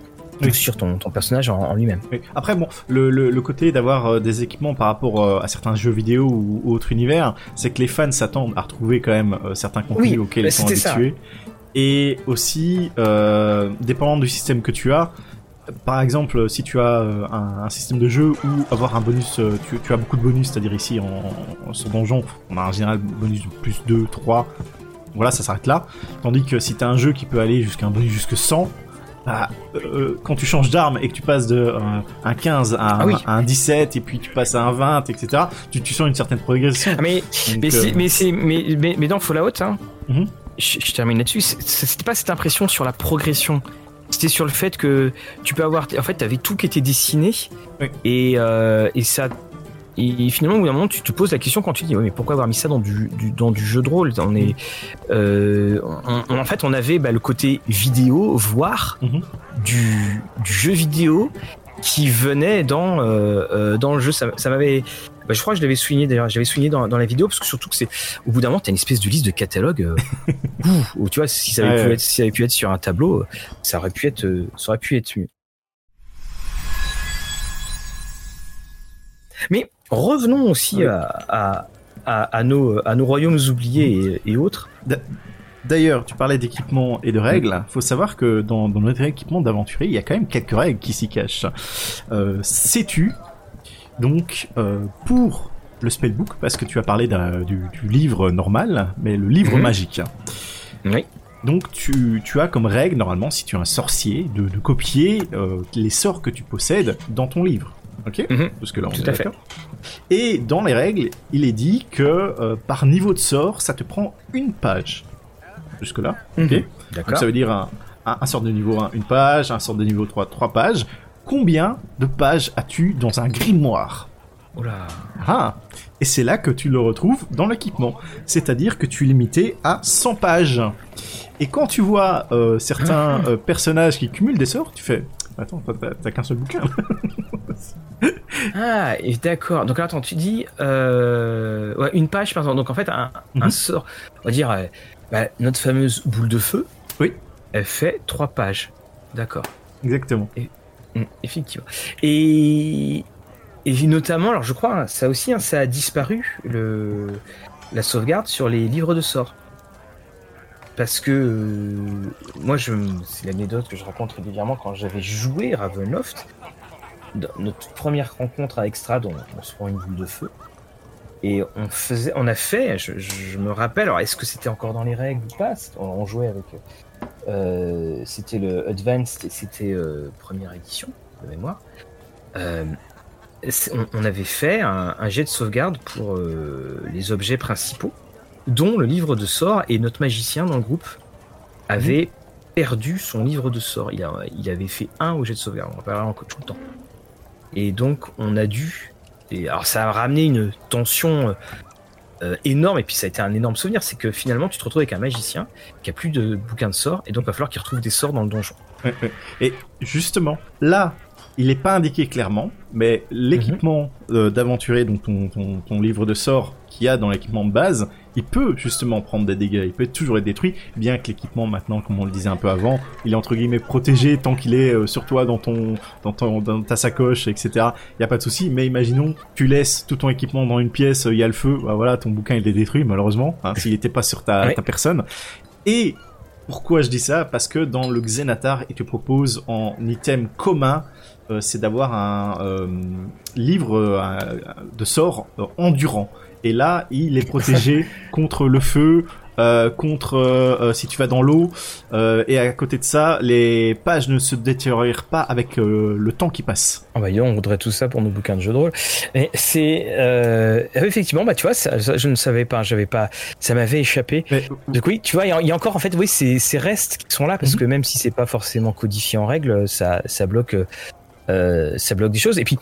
A: Oui.
B: sur ton, ton personnage en, en lui-même
A: Oui. Après, bon, le, le, le côté d'avoir euh, des équipements par rapport euh, à certains jeux vidéo ou, ou autres univers, c'est que les fans s'attendent à retrouver quand même euh, certains contenus
B: Oui,
A: auxquels
B: bah,
A: ils sont
B: ça.
A: habitués. Et aussi, euh, dépendant du système que tu as, par exemple, si tu as un, un système de jeu où avoir un bonus, tu, tu as beaucoup de bonus, c'est-à-dire ici en, en, sur donjon, on a en général bonus de plus 2, 3, voilà, ça s'arrête là. Tandis que si tu as un jeu qui peut aller jusqu'à un bonus jusque 100, euh, quand tu changes d'arme et que tu passes de euh, un 15 à un,
B: Ah oui.
A: à un 17 et puis tu passes à un 20, etc., tu, tu sens une certaine progression.
B: Ah, mais
A: Donc,
B: mais,
A: euh,
B: c'est- mais, mais, mais, mais dans Fallout, hein,
A: Mhm.
B: je, je termine là-dessus, c'était pas cette impression sur la progression. C'était sur le fait que tu peux avoir. En fait, tu avais tout qui était dessiné.
A: Oui.
B: Et, euh, et ça. Et finalement, au bout d'un moment, tu te poses la question quand tu dis, mais pourquoi avoir mis ça dans du, du- dans du jeu de rôle? On est, euh, on- on- en fait, on avait bah, le côté vidéo, voire
A: Mhm.
B: du, du jeu vidéo qui venait dans, euh, euh, dans le jeu. Ça, ça m'avait. bah, je crois que je l'avais souligné d'ailleurs. J'avais souligné dans, dans la vidéo parce que surtout que c'est au bout d'un moment, t'as une espèce de liste de catalogue. euh, où, tu vois, si ça avait,
A: Ouais,
B: pu
A: ouais.
B: être, si ça avait pu être sur un tableau, ça aurait pu être, ça aurait pu être mieux. Mais revenons aussi à, à, à, à nos, à nos royaumes oubliés et, et autres.
A: D'ailleurs, tu parlais d'équipement et de règles. Faut savoir que dans, dans notre équipement d'aventurier, il y a quand même quelques règles qui s'y cachent. Euh, Sais-tu, donc, euh, pour le spellbook, parce que tu as parlé du, du livre normal, mais le livre
B: Mhm.
A: magique.
B: Oui.
A: Donc tu, tu as comme règle, normalement, si tu es un sorcier, de, de copier euh, les sorts que tu possèdes dans ton livre. Ok
B: Mhm.
A: Parce que là, on
B: Tout
A: est
B: à fait.
A: d'accord. Et dans les règles, il est dit que euh, par niveau de sort, ça te prend une page. Jusque-là. Ok
B: Mhm.
A: Donc
B: D'accord.
A: ça veut dire un, un, un sort de niveau 1, une page, un sort de niveau 3, trois pages. Combien de pages as-tu dans un grimoire?
B: Oula.
A: ah Et c'est là que tu le retrouves dans l'équipement. C'est-à-dire que tu es limité à 100 pages. Et quand tu vois euh, certains euh, personnages qui cumulent des sorts, tu fais... Attends, t'as qu'un seul bouquin.
B: Ah, et d'accord. Donc attends, tu dis euh, ouais, une page par exemple. Donc en fait, un, un
A: Mhm.
B: sort, on va dire euh, bah, notre fameuse boule de feu.
A: Oui.
B: elle fait trois pages. D'accord.
A: Exactement.
B: Mm, effectivement. Et, et notamment, alors je crois, hein, ça aussi, hein, ça a disparu, le, la sauvegarde sur les livres de sorts. Parce que euh, moi, je, c'est l'anecdote que je raconte régulièrement quand j'avais joué Ravenloft. Dans notre première rencontre avec Strad, on, on se prend une boule de feu. Et on faisait, on a fait, je, je me rappelle, alors est-ce que c'était encore dans les règles ou pas? On, on jouait avec euh, c'était le Advanced et c'était euh, première édition de mémoire. Euh, on, on, avait fait un, un, jet de sauvegarde pour les objets principaux, dont le livre de sorts, et notre magicien dans le groupe avait mmh. perdu son livre de. Il, a, il avait fait un au jet de sauvegarde, on en parlera encore tout le temps. Et donc on a dû... Et alors ça a ramené une tension euh, énorme, et puis ça a été un énorme souvenir, c'est que finalement tu te retrouves avec un magicien qui a plus de bouquins de sorts, et donc il va falloir qu'il retrouve des sorts dans le donjon.
A: Et justement, là, il n'est pas indiqué clairement, mais l'équipement mm -hmm. euh, d'aventurier, donc ton, ton, ton, livre de sorts qu'il y a dans l'équipement de base, il peut justement prendre des dégâts, il peut toujours être détruit, bien que l'équipement maintenant, comme on le disait un peu avant, il est entre guillemets protégé tant qu'il est euh, sur toi, dans ton, dans ton, dans ta sacoche, etc. Il y a pas de souci. Mais imaginons, tu laisses tout ton équipement dans une pièce, il y a le feu, bah voilà, ton bouquin il est détruit malheureusement, hein, s'il n'était pas sur ta,
B: Ouais.
A: ta personne. Et pourquoi je dis ça? Parce que dans le Xenatar, il te propose en item commun, euh, c'est d'avoir un euh, livre euh, de sorts euh, endurant. Et là, il est protégé contre le feu, euh, contre euh, si tu vas dans l'eau. euh, et à côté de ça, les pages ne se détériorent pas avec euh, le temps qui passe.
B: Ah bah, on voudrait tout ça pour nos bouquins de jeux de rôle. Mais c'est euh, effectivement, bah tu vois, ça, ça, je ne savais pas, j'avais pas, ça m'avait échappé.
A: Mais,
B: Donc oui, tu vois, il y, a- il y a encore en fait, oui, ces, ces restes qui sont là parce
A: Mhm.
B: que même si c'est pas forcément codifié en règle, ça, ça bloque, euh, ça bloque des choses. Et puis,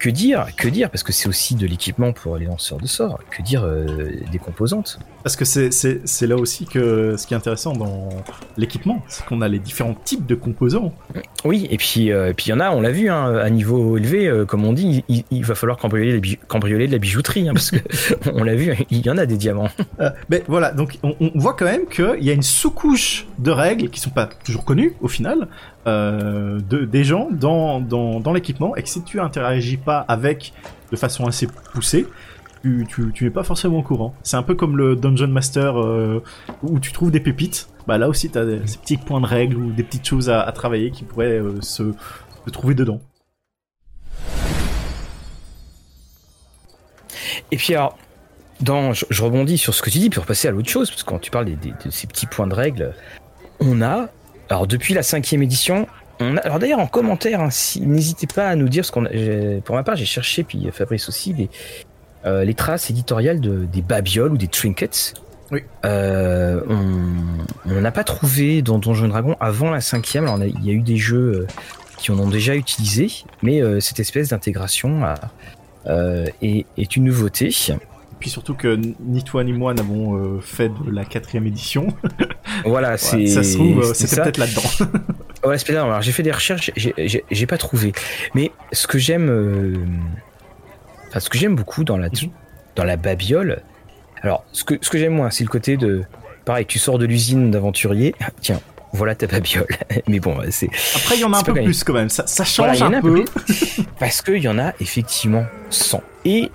B: que dire, que dire, parce que c'est aussi de l'équipement pour les lanceurs de sorts. Que dire euh, des composantes.
A: Parce que c'est- là aussi que ce qui est intéressant dans l'équipement, c'est qu'on a les différents types de composants.
B: Oui, et puis, euh, puis il y en a, on l'a vu, hein, à niveau élevé, euh, comme on dit, il, il va falloir cambrioler, les cambrioler de la bijouterie, hein, parce que on l'a vu, il y en a des diamants.
A: Euh, mais voilà, donc on, on voit quand même qu'il y a une sous-couche de règles qui sont pas toujours connues au final euh, de, des gens dans, dans, dans l'équipement et que si tu interagis pas avec de façon assez poussée, tu, tu, tu n'es pas forcément au courant. C'est un peu comme le Dungeon Master euh, où tu trouves des pépites. Bah là aussi, tu as ces petits points de règles ou des petites choses à, travailler qui pourraient euh, se, trouver dedans.
B: Et puis alors, dans, je, rebondis sur ce que tu dis pour passer à l'autre chose, parce que quand tu parles des, des- de ces petits points de règle, on a, alors depuis la cinquième édition, on a, alors d'ailleurs en commentaire, hein, si- n'hésitez pas à nous dire ce qu'on a, pour ma part j'ai cherché, puis Fabrice aussi, les, euh, les traces éditoriales de, des babioles ou des trinkets.
A: Oui.
B: Euh, on n'a pas trouvé dans Donjons et Dragons avant la cinquième, alors il y a eu des jeux euh, qui en ont déjà utilisé, mais euh, cette espèce d'intégration a- euh, est, est une nouveauté.
A: Puis surtout que ni toi ni moi n'avons euh, fait de la quatrième édition.
B: Voilà, c'est.
A: ça se trouve, euh,
B: c'est
A: c'était peut-être là-dedans.
B: Ouais, c'est alors j'ai fait des recherches, j'ai- pas trouvé. Mais ce que j'aime, euh, enfin ce que j'aime beaucoup dans la
A: Mhm.
B: dans la babiole, alors ce que ce que j'aime moins, c'est le côté de, pareil, tu sors de l'usine d'aventurier, tiens, voilà ta babiole. Mais bon, c'est
A: Après, il y en a un peu
B: gagné.
A: plus quand même. Ça, change un
B: un peu
A: peu.
B: parce qu'il y en a effectivement 100. Et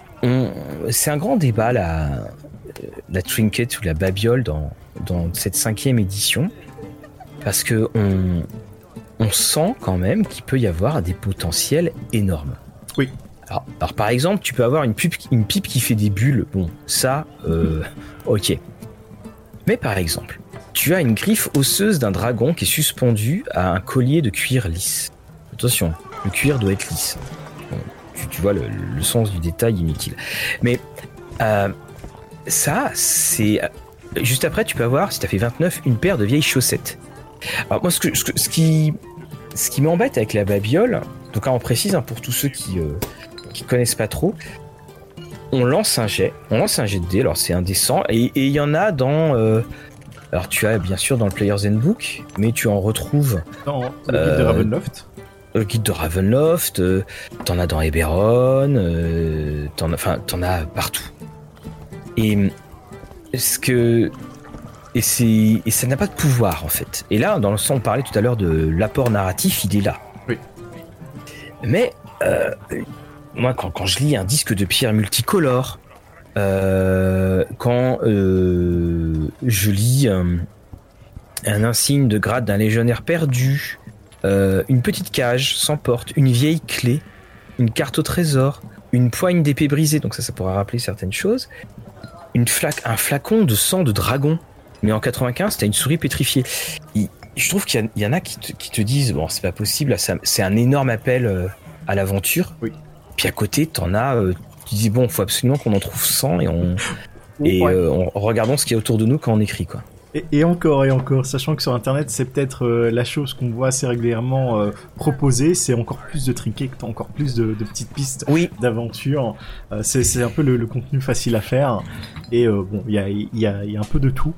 B: c'est un grand débat la, la trinket ou la babiole dans, dans cette cinquième édition. Parce que on, on sent quand même qu'il peut y avoir des potentiels énormes.
A: Oui.
B: Alors, alors, par exemple, tu peux avoir une pipe, une pipe qui fait des bulles. Bon, ça, euh, ok. Mais par exemple, tu as une griffe osseuse d'un dragon qui est suspendue à un collier de cuir lisse. Attention, le cuir doit être lisse. Bon, tu, tu vois le, le sens du détail inutile. Mais euh, ça, c'est... euh, Juste après, tu peux avoir, si tu as fait 29, une paire de vieilles chaussettes. Alors moi, ce, que, ce, que- ce qui, ce qui m'embête avec la babiole, donc là, on précise hein, pour tous ceux qui, euh, qui connaissent pas trop, on lance un jet, on lance un jet de dés, alors c'est indécent, et il y en a dans... euh, alors tu as bien sûr dans le Player's Handbook, mais tu en retrouves
A: Dans le guide de
B: Euh,
A: Ravenloft.
B: Le guide de Ravenloft, euh, t'en as dans Eberron, euh, t'en as, enfin, t'en as partout. Et ce que et c'est et ça n'a pas de pouvoir en fait. Et là, dans le sens on parlait tout à l'heure de l'apport narratif, il est là.
A: Oui.
B: Mais euh, moi, quand, quand je lis un disque de pierre multicolore, euh, quand euh, je lis un insigne de grade d'un légionnaire perdu, euh, une petite cage sans porte, une vieille clé, une carte au trésor, une poigne d'épée brisée, donc ça, ça pourra rappeler certaines choses, une flaque, un flacon de sang de dragon, mais en 95, t'as une souris pétrifiée. Il- je trouve qu'il y, en a qui te, qui te disent, bon, c'est pas possible, c'est un énorme appel euh, à l'aventure.
A: Oui.
B: Puis à côté, t'en as, euh, tu dis, bon, faut absolument qu'on en trouve 100 et on, et
A: Ouais.
B: euh, on- regardons ce qu'il y a autour de nous quand on écrit, quoi.
A: Et, et encore et encore, sachant que sur Internet, c'est peut-être euh, la chose qu'on voit assez régulièrement euh, proposée, c'est encore plus de trinkets, encore plus de, de petites pistes
B: Oui,
A: d'aventure. Euh, c'est un peu le, le contenu facile à faire. Et bon, il y a, il y, a, il y a un peu de tout,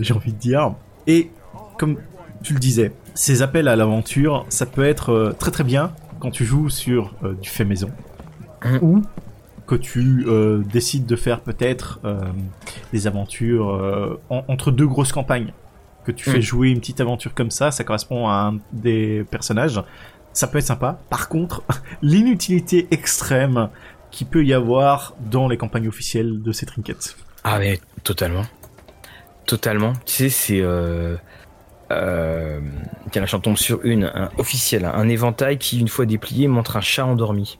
A: j'ai envie de dire. Et comme tu le disais, ces appels à l'aventure, ça peut être très très bien quand tu joues sur du fait maison.
B: Mhm.
A: Ou que tu euh, décides de faire peut-être euh, des aventures euh, en- entre deux grosses campagnes. Que tu fais
B: Mhm.
A: jouer une petite aventure comme ça, ça correspond à un des personnages. Ça peut être sympa. Par contre, l'inutilité extrême qui peut y avoir dans les campagnes officielles de ces trinkets.
B: Ah mais totalement. Totalement. Tu sais, c'est... Euh, euh, tiens, là, j'en tombe sur une, un officiel, un éventail qui, une fois déplié, montre un chat endormi.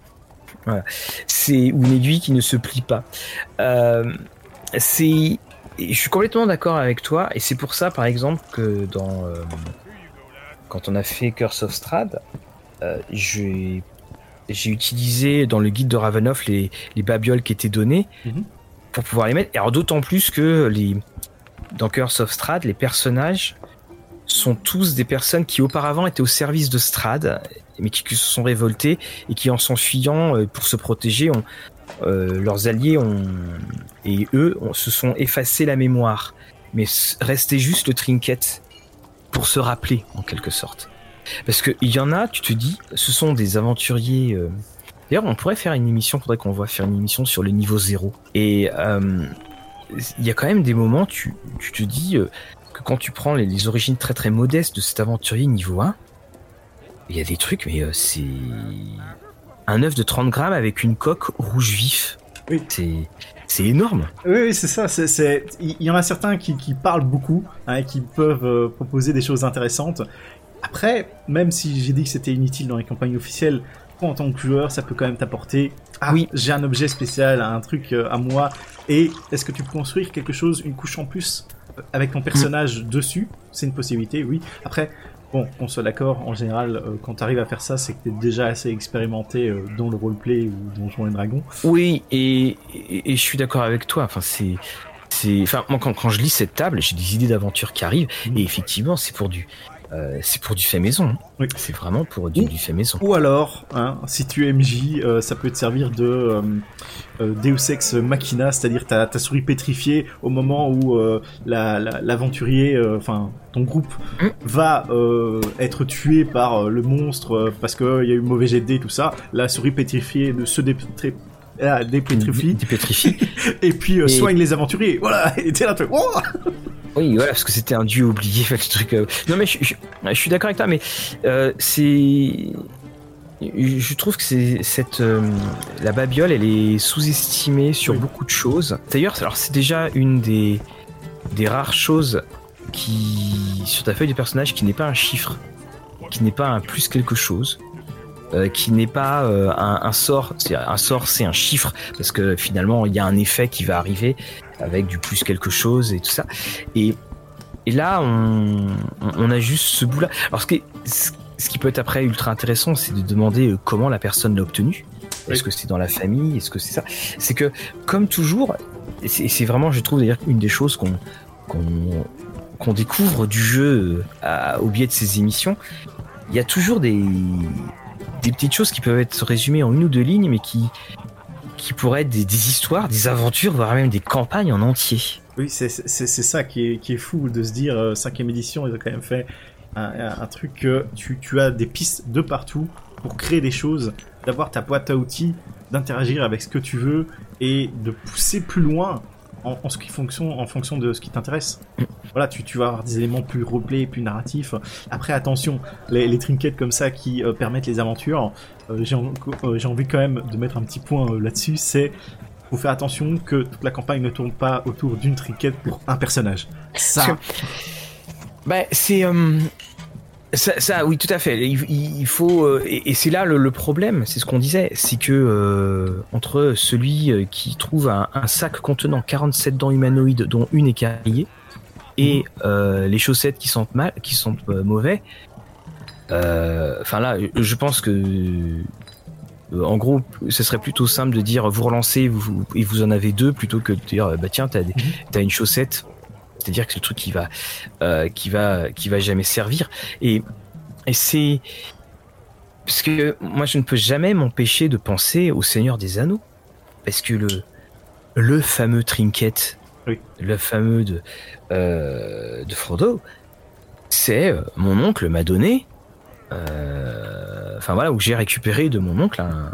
B: Voilà. C'est ou une aiguille qui ne se plie pas. Euh, c'est, je suis complètement d'accord avec toi, et c'est pour ça, par exemple, que dans euh, quand on a fait Curse of Strahd, euh, j'ai j'ai utilisé dans le guide de Ravenoff les, les babioles qui étaient données
A: Mhm.
B: pour pouvoir les mettre. Et alors d'autant plus que les dans Curse of Strahd, les personnages sont tous des personnes qui auparavant étaient au service de Strahd, mais qui, se sont révoltés et qui en s'enfuyant euh, pour se protéger, euh, leurs alliés et eux se sont effacés la mémoire. Mais restait juste le trinket pour se rappeler en quelque sorte. Parce qu'il y en a, tu te dis, ce sont des aventuriers. euh, D'ailleurs, on pourrait faire une émission, faudrait qu'on voit faire une émission sur le niveau zéro. Et il y a quand même des moments, tu, te dis que quand tu prends les, les origines très très modestes de cet aventurier niveau 1, il y a des trucs, mais euh, c'est un œuf de 30 grammes avec une coque rouge vif.
A: Oui.
B: C'est c'est énorme.
A: Oui, oui, c'est ça. C'est, il y en a certains qui, qui parlent beaucoup, hein, qui peuvent euh, proposer des choses intéressantes. Après, même si j'ai dit que c'était inutile dans les campagnes officielles, toi en tant que joueur, ça peut quand même t'apporter. Ah,
B: Oui.
A: j'ai un objet spécial, un truc euh, à moi. Et est-ce que tu peux construire quelque chose, une couche en plus avec ton personnage dessus? C'est une possibilité, oui. Après. Bon, qu'on soit d'accord, en général, euh, quand tu arrives à faire ça, c'est que tu es déjà assez expérimenté euh, dans le roleplay ou Donjons et Dragons.
B: Oui, et, et, et je suis d'accord avec toi. Enfin, c'est enfin moi quand, quand je lis cette table, j'ai des idées d'aventure qui arrivent
A: Mhm.
B: et effectivement, c'est pour du euh, c'est pour du fait maison. hein.
A: Oui.
B: C'est vraiment pour du, fait maison.
A: Ou alors, hein, si tu es MJ, euh, ça peut te servir de euh, Deus Ex Machina, c'est-à-dire ta, ta souris pétrifiée au moment où la- la- l'aventurier, enfin ton groupe,
B: Mm.
A: va être tué par le monstre parce qu'il y a eu mauvais jet de tout ça. La souris pétrifiée de se dépétri- ah, dépétrifie et puis euh,
B: Et-
A: soigne les aventuriers. Voilà, et t'es là, tu Oh
B: Oui, voilà, parce que c'était un dieu oublié, fait, le truc. euh. Non, mais je, je- je suis d'accord avec toi, mais euh, c'est. Je trouve que c'est cette euh, la babiole, elle est sous-estimée sur
A: Oui.
B: beaucoup de choses. D'ailleurs, alors c'est déjà une des des rares choses qui sur ta feuille de personnage qui n'est pas un chiffre, qui n'est pas un plus quelque chose. euh, qui n'est pas euh, un, un sort, un sort c'est un chiffre parce que finalement il y a un effet qui va arriver avec du plus quelque chose et tout ça. Et, et là, on, on- a juste ce bout-là. Alors, ce qui, est- ce qui peut être après ultra intéressant, c'est de demander euh, comment la personne l'a obtenu. Est-ce
A: Oui.
B: que c'est dans la famille? Est-ce que c'est ça? C'est que, comme toujours, et c'est vraiment, je trouve d'ailleurs, une des choses qu'on qu'on qu'on découvre du jeu euh, à- au biais de ces émissions, il y a toujours des, des petites choses qui peuvent être résumées en une ou deux lignes, mais qui, qui pourraient être des, histoires, des aventures, voire même des campagnes en entier.
A: Oui, c'est ça qui est, fou de se dire, euh, cinquième édition, ils ont quand même fait un, un- truc tu, tu as des pistes de partout pour créer des choses, d'avoir ta boîte à outils, d'interagir avec ce que tu veux et de pousser plus loin en, ce qui fonctionne, en fonction de ce qui t'intéresse. Voilà, tu, tu vas avoir des éléments plus replay, plus narratifs. Après, attention, les, les trinkets comme ça qui euh, permettent les aventures, euh, j'ai envie quand même de mettre un petit point là-dessus, c'est faut faire attention que toute la campagne ne tourne pas autour d'une trinket pour un personnage. Ça.
B: Bah, c'est ça, oui, tout à fait. Il, faut euh, et, c'est là le, problème, c'est ce qu'on disait, c'est que euh, entre celui euh, qui trouve un, sac contenant 47 dents humanoïdes, dont une est carriée, et mhm. les chaussettes qui sentent mal, qui sont mauvais. Enfin là, je pense que en gros, ce serait plutôt simple de dire vous relancez vous, et vous en avez deux plutôt que de dire bah tiens t'as mhm. as une chaussette c'est-à-dire que c'est le truc qui va, euh, qui va, qui va jamais servir. Et, et c'est parce que moi je ne peux jamais m'empêcher de penser au Seigneur des Anneaux, parce que le, le fameux trinket, le fameux de, euh, de Frodo, c'est euh, mon oncle m'a donné. Enfin voilà où j'ai récupéré de mon oncle un,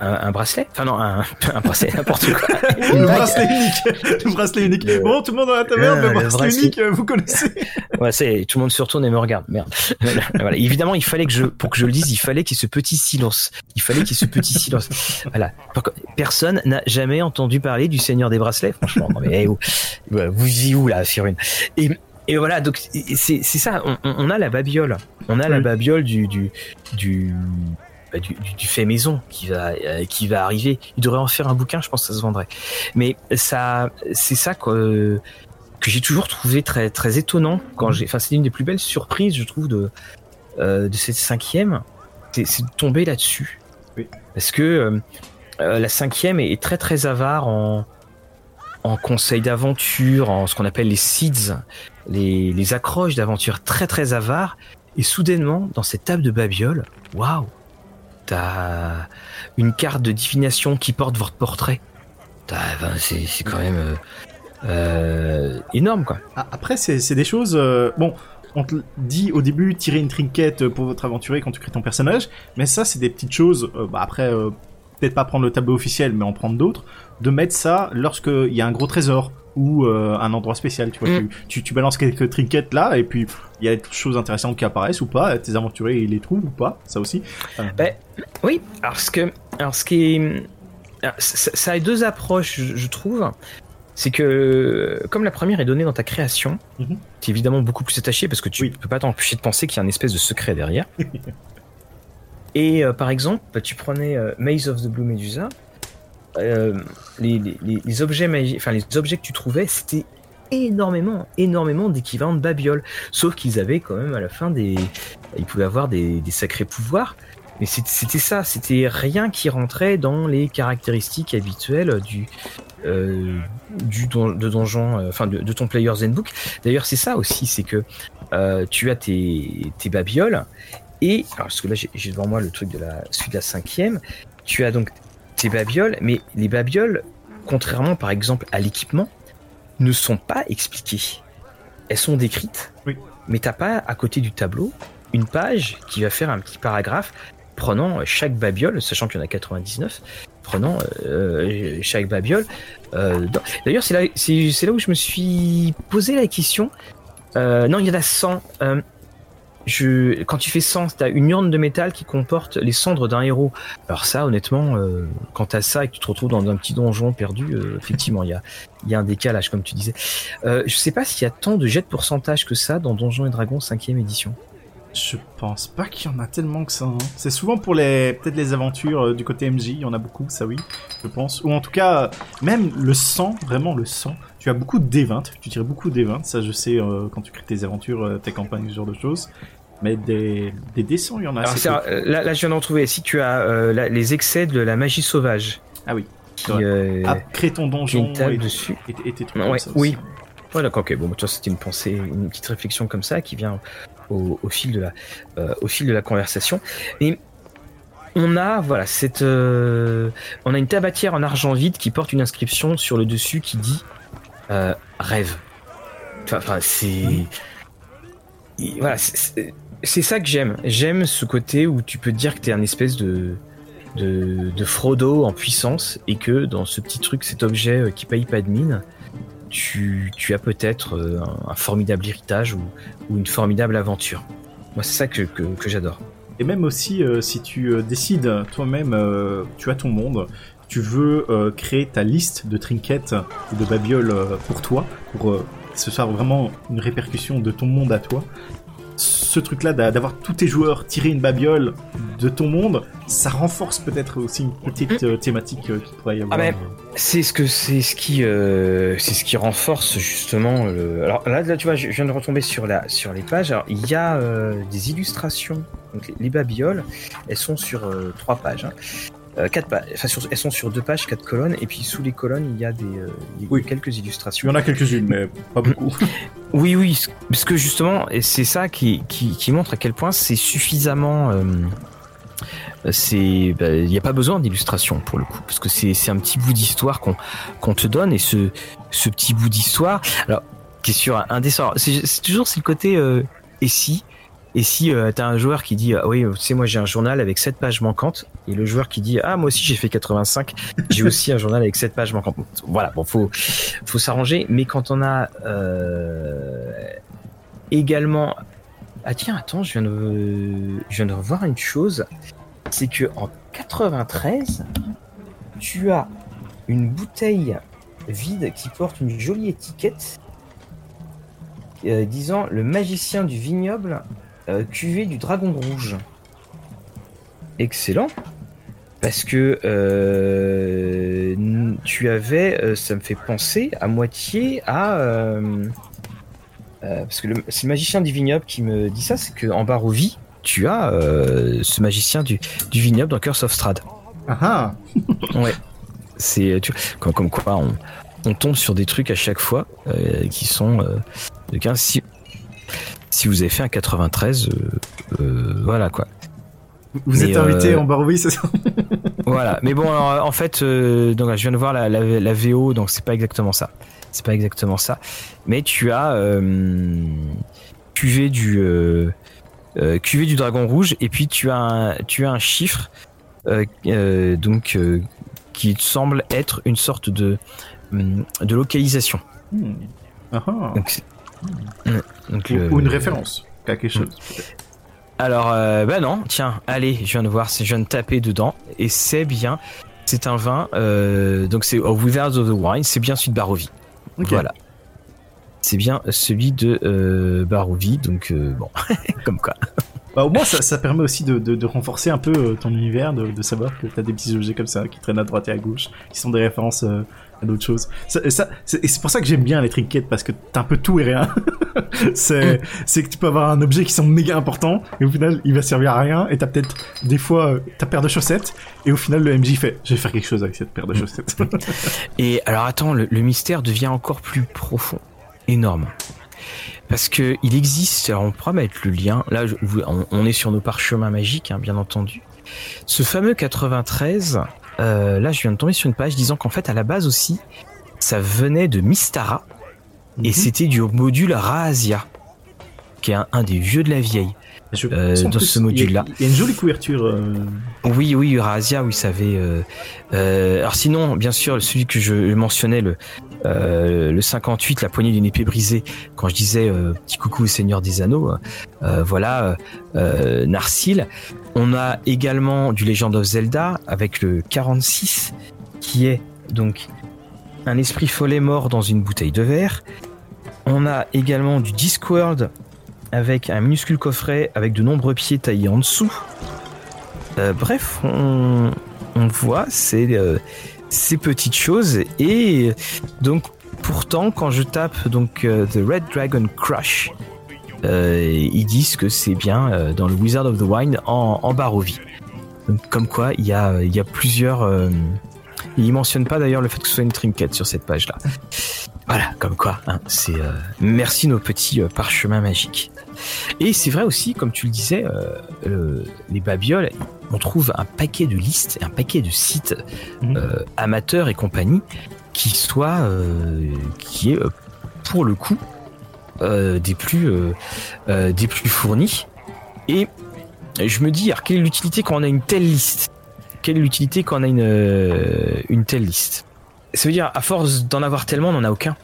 B: un, bracelet? Enfin non, un, un bracelet, n'importe quoi.
A: le bracelet unique. Le bracelet unique. Bon, tout le monde dans la taverne, le bracelet, unique, vous connaissez.
B: ouais, c'est, tout le monde se retourne et me regarde. Merde. voilà. Évidemment, il fallait que je, pour que je le dise, il fallait qu'il y ait ce petit silence. Il fallait qu'il y ait ce petit silence. Voilà. Personne n'a jamais entendu parler du Seigneur des bracelets. Franchement, non mais, hey, vous, vous y où là, Firune Et, et voilà, donc c'est, c'est ça. On, on, a la babiole. On a la babiole du, du, du bah, du, fait maison qui va euh, qui va arriver. Il devrait en faire un bouquin, je pense que ça se vendrait. Mais ça, c'est ça que que j'ai toujours trouvé très très étonnant quand j'ai. Enfin, c'est une des plus belles surprises, je trouve, de euh, de cette cinquième, c'est de tomber là-dessus. Parce que euh, la cinquième est très très avare en en conseils d'aventure, en ce qu'on appelle les seeds, les, les accroches d'aventure très très avares. Et soudainement, dans cette table de babiole, waouh, une carte de divination qui porte votre portrait. c'est quand même euh, euh, énorme, quoi.
A: Ah, après, c'est des choses. Euh, bon, on te dit au début tirer une trinquette pour votre aventurier quand tu crées ton personnage, mais ça, c'est des petites choses. bah après, peut-être pas prendre le tableau officiel, mais en prendre d'autres. De mettre ça lorsqu'il y a un gros trésor ou euh, un endroit spécial. Tu vois, mm. tu, tu, balances quelques trinkets là, et puis il y a des choses intéressantes qui apparaissent ou pas. Tes aventuriers ils les trouvent ou pas, ça aussi.
B: Euh. Ben, oui, alors ce que, alors ce qui est, ça, a deux approches, je, trouve. C'est que comme la première est donnée dans ta création, mm-hmm. tu es évidemment beaucoup plus attaché parce que tu ne peux pas t'empêcher de penser qu'il y a une espèce de secret derrière. et euh, par exemple, bah, tu prenais Maze of the Blue Medusa, euh, les, objets enfin les objets que tu trouvais, c'était énormément, énormément d'équivalents de babioles. Sauf qu'ils avaient quand même à la fin des, ils pouvaient avoir des, sacrés pouvoirs. Mais c'était ça, c'était rien qui rentrait dans les caractéristiques habituelles du euh, du de donjon, euh, enfin de, ton Player's Handbook. D'ailleurs, c'est ça aussi, c'est que tu as tes, tes babioles et alors parce que là j'ai devant moi le truc de la suite de la cinquième. Tu as donc ces babioles, mais les babioles, contrairement par exemple à l'équipement, ne sont pas expliquées. Elles sont décrites, oui. mais t'as pas à côté du tableau une page qui va faire un petit paragraphe prenant chaque babiole, sachant qu'il y en a 99, prenant euh, chaque babiole. Euh, d'ailleurs, c'est là, là, où je me suis posé la question. Euh, non, il y en a 100 quand tu fais 100, t'as une urne de métal qui comporte les cendres d'un héros. Alors ça, honnêtement, euh, quand t'as ça et que tu te retrouves dans un petit donjon perdu, euh, effectivement, il y a, y a un décalage, comme tu disais. Euh, je sais pas s'il y a tant de jets de pourcentage que ça dans Donjons et Dragons 5ème édition.
A: Je pense pas qu'il y en a tellement que ça. Hein. C'est souvent pour les peut-être les aventures euh, du côté MJ, il y en a beaucoup, ça oui, je pense. Ou en tout cas, même le sang, vraiment le sang. Tu as beaucoup de D20, tu tires beaucoup de D20, ça je sais euh, quand tu crées tes aventures, tes campagnes, ce genre de choses. Mais des, des dessins, il y en a assez.
B: là, là, je viens d'en trouver. Si tu as les excès de la magie sauvage.
A: Ah oui. Qui, ah, crée ton donjon
B: et, dessus.
A: Et, tes trucs
B: ouais, Oui. Ouais, d'accord, ok. Bon, toi, c'était une pensée, une petite réflexion comme ça qui vient au, fil de la, euh, au fil de la conversation. Et on a voilà cette, euh, on a une tabatière en argent vide qui porte une inscription sur le dessus qui dit euh, rêve. Enfin, c'est voilà, c'est ça que j'aime. J'aime ce côté où tu peux dire que t'es un espèce de de, Frodo en puissance et que dans ce petit truc, cet objet euh, qui paye pas de mine, tu, tu as peut-être euh, un, formidable héritage ou, ou une formidable aventure. Moi, c'est ça que, j'adore.
A: Et même aussi, euh, si tu décides toi-même, tu as ton monde, tu veux créer ta liste de trinkets ou de babioles pour toi, pour que ce soit vraiment une répercussion de ton monde à toi. Ce truc-là, d'a- d'avoir tous tes joueurs tirer une babiole de ton monde, ça renforce peut-être aussi une petite euh, thématique euh, qu'il pourrait y avoir.
B: Ah ben, C'est ce que c'est ce qui euh, c'est ce qui renforce justement. Le... Alors là, là, tu vois, je je viens de retomber sur la sur les pages. Alors il y a euh, des illustrations. Donc les, les babioles, elles sont sur euh, trois pages. Hein. Euh, quatre pages. Enfin, sur- elles sont sur deux pages, quatre colonnes. Et puis sous les colonnes, il y a des euh, il y a
A: Oui.
B: quelques
A: Il
B: illustrations.
A: y en a quelques-unes, mais pas beaucoup.
B: Oui, oui, parce que justement, c'est ça qui, qui, qui montre à quel point c'est suffisamment. euh, c'est, bah, il n'y a pas besoin d'illustration pour le coup, parce que c'est, un petit bout d'histoire qu'on, qu'on te donne et ce, ce petit bout d'histoire, alors qui est sur un, un dessin. C'est, toujours c'est le côté et si. Et si euh, t'as un joueur qui dit ah oui tu sais moi j'ai un journal avec 7 pages manquantes et le joueur qui dit ah moi aussi j'ai fait 85 j'ai aussi un journal avec 7 pages manquantes. Voilà bon faut faut s'arranger. Mais quand on a euh, également ah tiens attends je viens de je viens de revoir une chose. C'est que en 93 tu as une bouteille vide qui porte une jolie étiquette euh, disant le magicien du vignoble euh, cuvée du dragon rouge excellent parce que euh, tu avais, euh, ça me fait penser à moitié à, euh, parce que le- c'est le magicien du vignoble qui me dit ça, c'est que en Barovie, tu as ce magicien du, du vignoble dans Curse of Strahd.
A: Ah ah
B: C'est tu comme, comme quoi on, on tombe sur des trucs à chaque fois euh, qui sont euh, de 15. Si, si vous avez fait un 93, euh, euh, voilà quoi.
A: Vous
B: Mais,
A: êtes invité
B: euh,
A: en Barovie, c'est ça
B: Voilà. Mais bon, alors, en fait, donc je viens de voir la, la, la VO, donc c'est pas exactement ça. C'est pas exactement ça. Mais tu as cuvée du cuvée du dragon rouge, et puis tu as un, tu as un chiffre donc qui semble être une sorte de hum, de localisation.
A: Hmm. Ah ah.
B: Donc, donc
A: Ou,
B: le-
A: ou une référence à quelque chose. peut-être.
B: Alors, euh, bah non, tiens, allez, je viens de voir, je viens de taper dedans, et c'est bien, c'est un vin, euh, donc c'est oh, Wizards of the Wine, c'est bien celui de Barovie. Voilà. C'est bien celui de euh, Barovie, donc euh, bon, comme quoi.
A: Bah, au moins, ça, ça permet aussi de, de, de renforcer un peu euh, ton univers, de, de savoir que t'as des petits objets comme ça qui traînent à droite et à gauche, qui sont des références euh, à d'autres choses. Ça, et ça, c'est pour ça que j'aime bien les trinkets, parce que t'as un peu tout et rien. c'est c'est que tu peux avoir un objet qui semble méga important, et au final, il va servir à rien, et t'as peut-être des fois euh, ta paire de chaussettes, et au final, le MJ fait, je vais faire quelque chose avec cette paire de chaussettes.
B: Et alors attends, le, le mystère devient encore plus profond, énorme. Parce que il existe, alors on pourra mettre le lien, là on est sur nos parchemins magiques, hein, bien entendu. Ce fameux 93, euh, là je viens de tomber sur une page disant qu'en fait à la base aussi, ça venait de Mystara, et
A: Mhm.
B: c'était du module Raazia, qui est un, un des vieux de la vieille.
A: Je
B: Euh, dans ce module-là.
A: Il y a une jolie couverture. euh,
B: Oui, oui, Razzia, oui, ça avait. Euh, alors sinon, bien sûr, celui que je mentionnais, le le 58, la poignée d'une épée brisée. Quand je disais petit coucou au Seigneur des Anneaux, voilà, Narsil. On a également du Legend of Zelda avec le 46, qui est donc un esprit follet mort dans une bouteille de verre. On a également du Discworld avec un minuscule coffret avec de nombreux pieds taillés en dessous. Euh, bref, on, voit ces, euh, ces petites choses et donc pourtant quand je tape donc euh, The Red Dragon Crush, ils disent que c'est bien dans le Wizard of the Wine en, en Barovie. Comme quoi il y a, il y a plusieurs. Euh, il mentionne pas d'ailleurs le fait que ce soit une trinket sur cette page là. Voilà, comme quoi, hein, c'est merci nos petits parchemins magiques. Et c'est vrai aussi, comme tu le disais, euh, le- les babioles, on trouve un paquet de listes, un paquet de sites
A: Mhm.
B: euh, amateurs et compagnie qui euh, qui est euh, pour le coup euh, des plus, euh, euh, des plus fournis. Et je me dis, alors quelle est l'utilité quand on a une telle liste? Quelle est l'utilité quand on a une, euh, une telle liste? Ça veut dire, à force d'en avoir tellement, on n'en a aucun.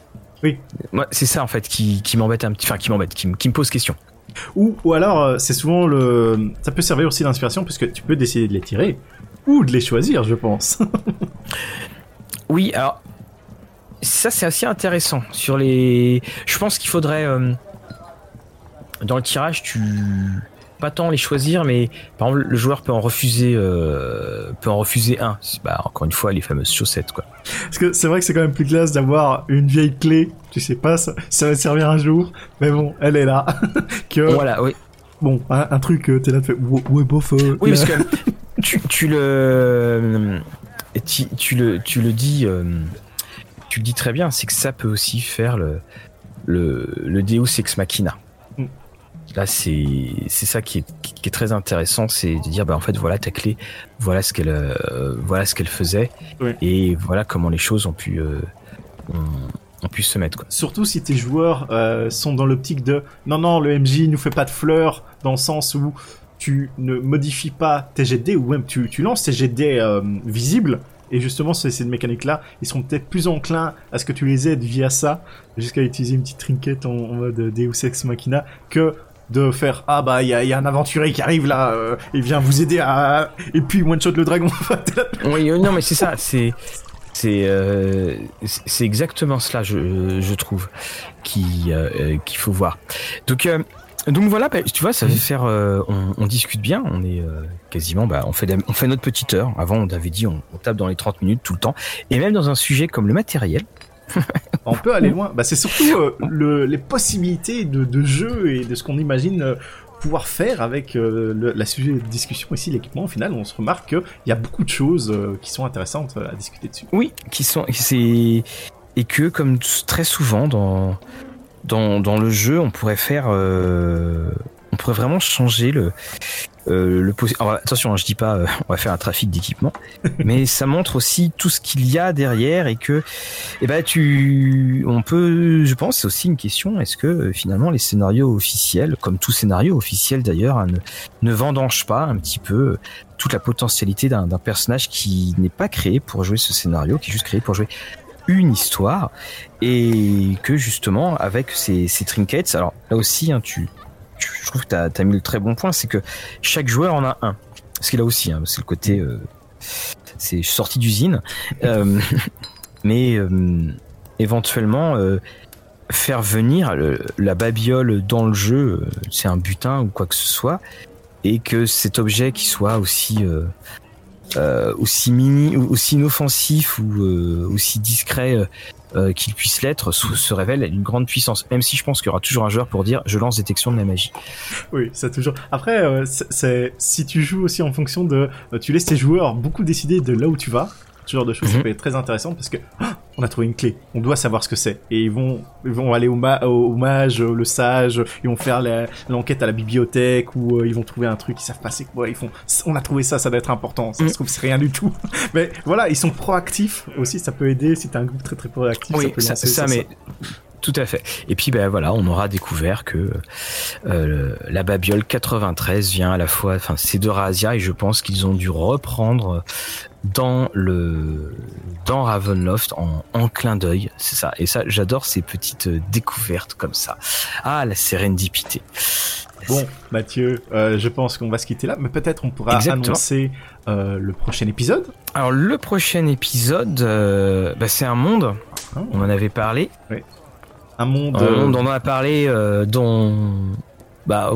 A: Oui.
B: Moi, c'est ça en fait qui, qui m'embête un petit, enfin qui m'embête, qui, me- qui me pose question.
A: Ou, ou alors, euh, c'est souvent le. Ça peut servir aussi d'inspiration puisque tu peux décider de les tirer ou de les choisir, je pense.
B: Oui, alors ça c'est assez intéressant sur les. Je pense qu'il faudrait euh, dans le tirage, tu pas tant les choisir, mais par exemple le joueur peut en refuser, euh, peut en refuser un. Bah, encore une fois les fameuses chaussettes quoi.
A: Parce que c'est vrai que c'est quand même plus classe d'avoir une vieille clé. Tu sais pas, ça, ça va te servir un jour, mais bon, elle est là. que
B: Voilà, oui.
A: bon, un, un truc, euh, t'es là, tu fais ouais, bof. euh,
B: Oui, parce que tu, tu le, tu, tu le, tu le dis, euh, tu le dis très bien, c'est que ça peut aussi faire le, le, le Deus ex machina. Là, c'est, c'est ça qui est, qui est très intéressant, c'est de dire, bah en fait, voilà ta clé, voilà ce qu'elle, euh, voilà ce qu'elle faisait,
A: Oui.
B: et voilà comment les choses ont pu, euh, ont, ont pu se mettre. Quoi.
A: Surtout si tes joueurs euh, sont dans l'optique de non non le MJ nous fait pas de fleurs dans le sens où tu ne modifies pas tes dés ou même tu, tu lances tes euh, visibles et justement ces, ces mécaniques là ils sont peut-être plus enclins à ce que tu les aides via ça jusqu'à utiliser une petite trinket en, en mode Deus Ex Machina que de faire ah bah il y a, un aventurier qui arrive là euh, il vient vous aider à et puis one shot le dragon
B: Oui, euh, non, mais c'est ça, c'est c'est euh, c'est c'est exactement cela, je, je trouve, qui qu'il faut voir. Donc donc voilà, bah, tu vois, ça fait faire, on, discute bien, on est quasiment, bah, on fait on fait notre petite heure. Avant, on avait dit, on, on tape dans les 30 minutes tout le temps, et même dans un sujet comme le matériel.
A: On peut aller loin. Bah, c'est surtout euh, le, les possibilités de, jeu et de ce qu'on imagine euh, pouvoir faire avec euh, la sujet de discussion ici, l'équipement. Au final, on se remarque qu'il y a beaucoup de choses qui sont intéressantes à discuter dessus.
B: Oui, qui sont, et que comme très souvent dans le jeu, on pourrait faire, on pourrait vraiment changer le euh, le Alors, attention, hein, je dis pas, euh, on va faire un trafic d'équipement, mais ça montre aussi tout ce qu'il y a derrière et que, eh ben, tu, on peut, je pense, c'est aussi une question. Est-ce que euh, finalement les scénarios officiels, comme tout scénario officiel d'ailleurs, hein, ne, ne vendangent pas un petit peu euh, toute la potentialité d'un d'un personnage qui n'est pas créé pour jouer ce scénario, qui est juste créé pour jouer une histoire et que justement avec ces, ces trinkets, alors là aussi, hein, tu- je trouve que tu as, mis le très bon point, c'est que chaque joueur en a un. Ce qu'il a aussi, hein, c'est le côté, euh, c'est sorti d'usine, Euh, mais euh, éventuellement faire venir la babiole dans le jeu, c'est un butin ou quoi que ce soit, et que cet objet qui soit aussi aussi mini, aussi inoffensif ou aussi discret euh, qu'il puisse l'être, se, révèle une grande puissance. Même si je pense qu'il y aura toujours un joueur pour dire je lance détection de la magie.
A: Oui, ça toujours. Après, euh, c'est- si tu joues aussi en fonction de, euh, tu laisses tes joueurs beaucoup décider de là où tu vas. Ce genre de choses, ça
B: Mhm.
A: peut être très intéressant parce que ah, on a trouvé une clé. On doit savoir ce que c'est et ils vont ils vont aller au, ma au, au mage, euh, le sage, ils vont faire l'enquête à la bibliothèque ou euh, ils vont trouver un truc ils savent pas c'est quoi. Ils font on a trouvé ça, ça doit être important. Ça se trouve c'est rien du tout. Mais voilà, ils sont proactifs aussi. Ça peut aider si t'as un groupe très très proactif.
B: Oui,
A: peut
B: ça, ça, mais tout à fait. Et puis ben voilà, on aura découvert que euh, la babiole 93 vient à la fois, enfin c'est de Razia et je pense qu'ils ont dû reprendre dans le dans Ravenloft en, en clin d'œil, c'est ça. Et ça, j'adore ces petites euh, découvertes comme ça. Ah, la sérendipité.
A: Bon, Mathieu, euh, je pense qu'on va se quitter là, mais peut-être on pourra
B: Exactement.
A: annoncer euh, le prochain épisode.
B: Alors le prochain épisode, bah, c'est un monde.
A: Hein,
B: On en avait parlé.
A: Un monde.
B: Un
A: euh,
B: monde, on en a parlé, euh, dont bah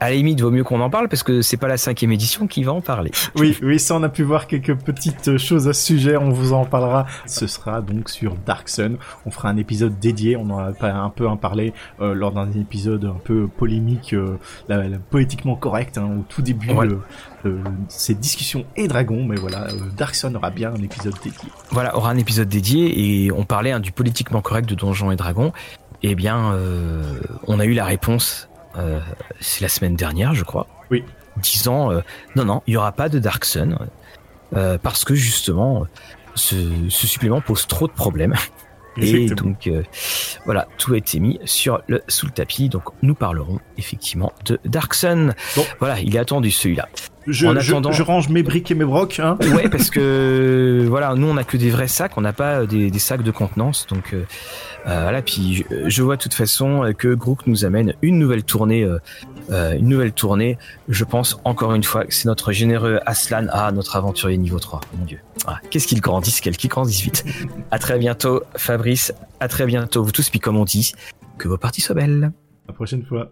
B: à la limite vaut mieux qu'on en parle parce que c'est pas la cinquième édition qui va en parler.
A: Oui, oui, ça on a pu voir quelques petites choses à ce sujet, on vous en parlera. Ce sera donc sur Dark Sun. On fera un épisode dédié, on en a un peu en parlé euh, lors d'un épisode un peu polémique, euh, la- la- poétiquement correct, hein, au tout début
B: Ouais.
A: de ces discussions et dragons. Mais voilà, euh, Dark Sun aura bien un épisode dédié.
B: Voilà, aura un épisode dédié et on parlait hein, du politiquement correct de Donjons et Dragons. Eh bien, euh, on a eu la réponse. euh, c'est la semaine dernière, je crois.
A: Oui.
B: Disant euh, non, non, il y aura pas de Dark Sun euh, parce que justement, ce, ce supplément pose trop de problèmes. Et donc euh, voilà, tout a été mis sur le sous le tapis. Donc nous parlerons effectivement de Dark Sun.
A: Bon.
B: Voilà, il est attendu celui-là.
A: Je,
B: En
A: je-
B: attendant-
A: je, range mes briques et mes brocs. Hein.
B: Ouais, parce que voilà, nous on a que des vrais sacs, on n'a pas euh, des, des sacs de contenance, donc euh, euh, voilà. Puis je, je vois de toute façon euh, que Grook nous amène une nouvelle tournée, euh, euh, une nouvelle tournée. Je pense encore une fois que c'est notre généreux Aslan, ah notre aventurier niveau 3 Mon Dieu, Ah, qu'est-ce qu'il grandit, quel qui grandit vite. à très bientôt, Fabrice. À très bientôt, vous tous. Puis comme on dit, que vos parties soient belles.
A: La prochaine fois.